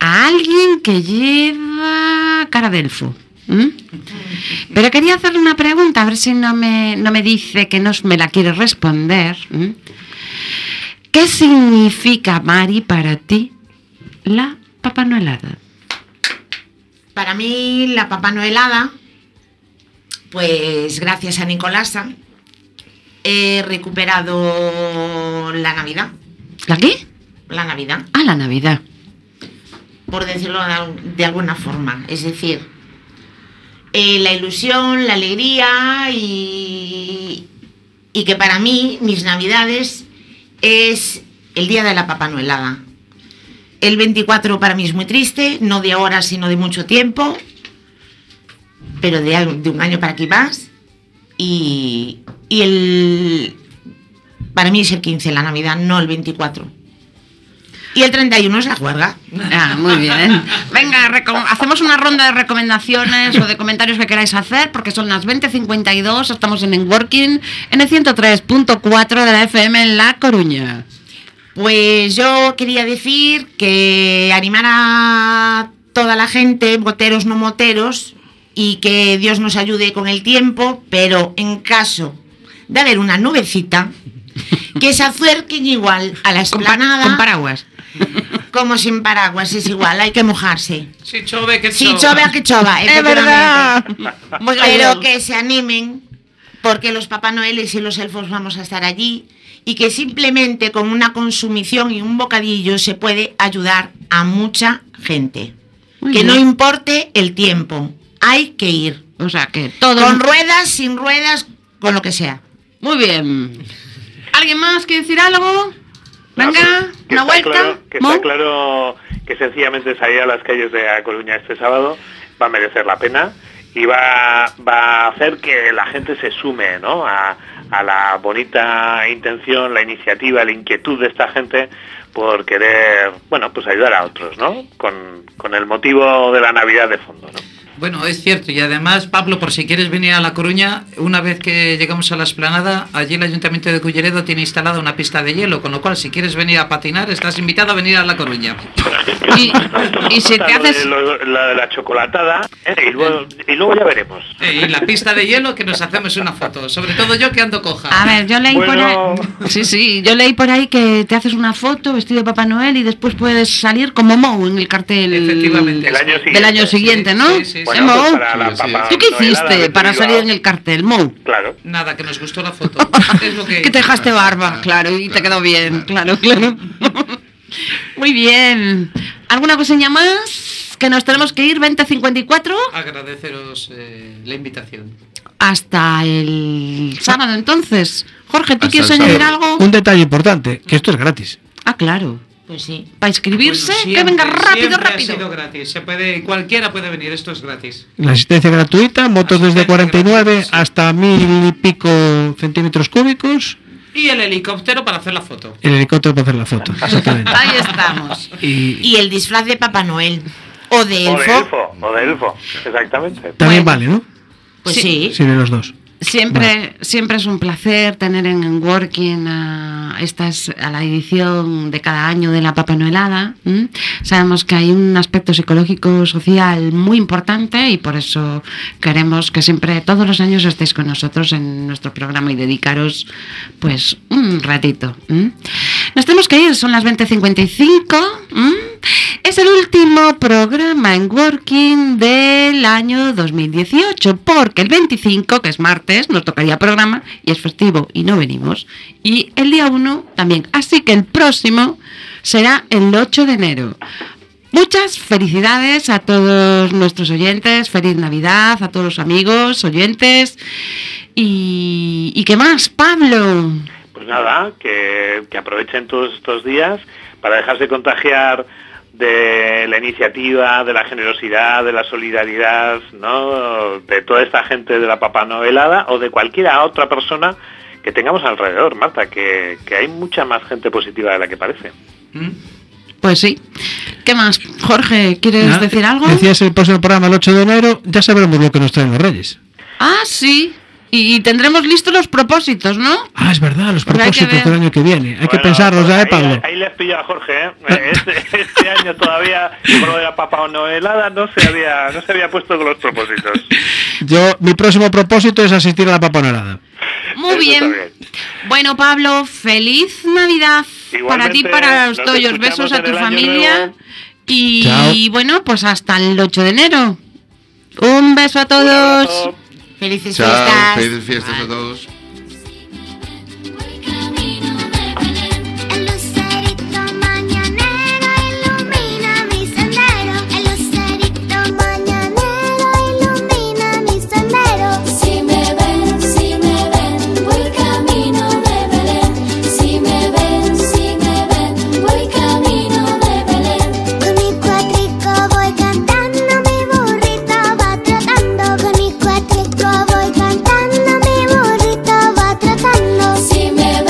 a alguien que lleva cara de elfo. ¿M? Pero quería hacerle una pregunta, a ver si no me, no me dice que no me la quiere responder. ¿Qué significa, Mari, para ti la papanoelada? Para mí, la Papá Noelada, pues gracias a Nicolasa, he recuperado la Navidad. ¿La qué? La Navidad, Ah, la Navidad. por decirlo de alguna forma. Es decir, eh, la ilusión, la alegría y, y que para mí, mis Navidades, es el día de la Papá Noelada. El 24 para mí es muy triste, no de ahora, sino de mucho tiempo, pero de, de un año para aquí más. Y, y el. Para mí es el 15, la Navidad, no el 24. Y el 31 es la juerga. Ah, muy bien. Venga, hacemos una ronda de recomendaciones o de comentarios que queráis hacer, porque son las 20.52, estamos en Working en el 103.4 de la FM en La Coruña. Pues yo quería decir que animar a toda la gente, moteros, no moteros, y que Dios nos ayude con el tiempo, pero en caso de haber una nubecita, que se acerquen igual a la Con, pa- esplanada, con paraguas. (laughs) como sin paraguas, es igual, hay que mojarse. Si chove, que Si chove, a que chova, Es verdad. Pero que se animen, porque los Papá Noeles y los elfos vamos a estar allí y que simplemente con una consumición y un bocadillo se puede ayudar a mucha gente. Muy que bien. no importe el tiempo, hay que ir. O sea que todo. Con ruedas, sin ruedas, con lo que sea. Muy bien. ¿Alguien más quiere decir algo? Venga, Que una vuelta. Claro, que ¿Mo? está claro que sencillamente salir a las calles de A Coruña este sábado va a merecer la pena y va, va a hacer que la gente se sume ¿no? a, a la bonita intención, la iniciativa, la inquietud de esta gente por querer, bueno, pues ayudar a otros, ¿no? Con, con el motivo de la Navidad de fondo, ¿no? Bueno, es cierto. Y además, Pablo, por si quieres venir a La Coruña, una vez que llegamos a la esplanada, allí el Ayuntamiento de Culleredo tiene instalada una pista de hielo, con lo cual, si quieres venir a patinar, estás invitado a venir a La Coruña. Y, (laughs) y si te haces. lo- la de la chocolatada ¿eh? y, luego, y luego ya veremos. Eh, y la pista de hielo que nos hacemos una foto. Sobre todo yo que ando coja. A ver, yo leí Bueno. por ahí. Sí, sí, yo leí por ahí que te haces una foto vestido de Papá Noel y después puedes salir como Moe en el cartel. Efectivamente. El año siguiente. Del año siguiente, ¿no? Sí, sí, sí. Bueno, ¿Eh, pues para la papa ¿Tú qué hiciste para salir en el cartel, Mo? Claro. Nada, que nos gustó la foto. (laughs) Es lo que... Que te dejaste barba, claro, y te quedó bien, claro, claro. (laughs) Muy bien. ¿Alguna cosilla más? Que nos tenemos que ir 2054 Agradeceros eh, la invitación. hasta el sábado entonces. Jorge, ¿tú Hasta quieres añadir algo? Un detalle importante, que esto es gratis. Ah, claro. Pues sí. Para inscribirse, Bueno, que venga rápido, rápido. Ha sido gratis. Se puede, cualquiera puede venir, esto es gratis. La asistencia gratuita, motos desde Asistencia 49 gratuita, sí. hasta mil y pico centímetros cúbicos Y el helicóptero para hacer la foto. El helicóptero para hacer la foto. Exactamente. Ahí estamos. Y Y el disfraz de Papá Noel. O de O de elfo. o de elfo, exactamente. también Bueno. vale, ¿no? Pues Sí. sí. Sí, de los dos. Siempre, siempre es un placer tener en Working a, estas, a la edición de cada año de la Papa Noelada. Sabemos que hay un aspecto psicológico social muy importante y por eso queremos que siempre, todos los años, estéis con nosotros en nuestro programa y dedicaros pues un ratito. Nos tenemos que ir, son las 20.55. ¿m? Es el último programa en Working del año 2018, porque el 25, que es martes, nos tocaría programa y es festivo y no venimos. Y el día 1 también. Así que el próximo será el 8 de enero. Muchas felicidades a todos nuestros oyentes, feliz Navidad, a todos los amigos, oyentes. ¿Y, qué más, Pablo? Pues nada, que aprovechen todos estos días para dejarse contagiar de la iniciativa, de la generosidad, de la solidaridad, ¿no? De toda esta gente de la Papá Novelada o de cualquiera otra persona que tengamos alrededor, Marta, que, que hay mucha más gente positiva de la que parece. ¿Mm? Pues sí. ¿Qué más? Jorge, ¿quieres decir algo? Decías el próximo programa el 8 de enero, ya sabremos lo que nos traen los Reyes. Ah, sí. Y, y tendremos listos los propósitos, ¿no? Ah, es verdad, los propósitos ver. del año que viene. Hay que pensarlos ya, ahí, ¿eh, Pablo? Ahí le has pillado a Jorge, ¿eh? Este, (laughs) este año todavía, con lo de la Papá Novelada, no se había, no se había puesto con los propósitos. Yo, mi próximo propósito es asistir a la paponarada. Muy Eso bien. Bueno, Pablo, feliz Navidad para ti, Igualmente, para los tuyos. Besos a tu familia. Y Chao. bueno, pues hasta el 8 de enero. Un beso a Un todos. Felices Chao, fiestas. felices fiestas a todos.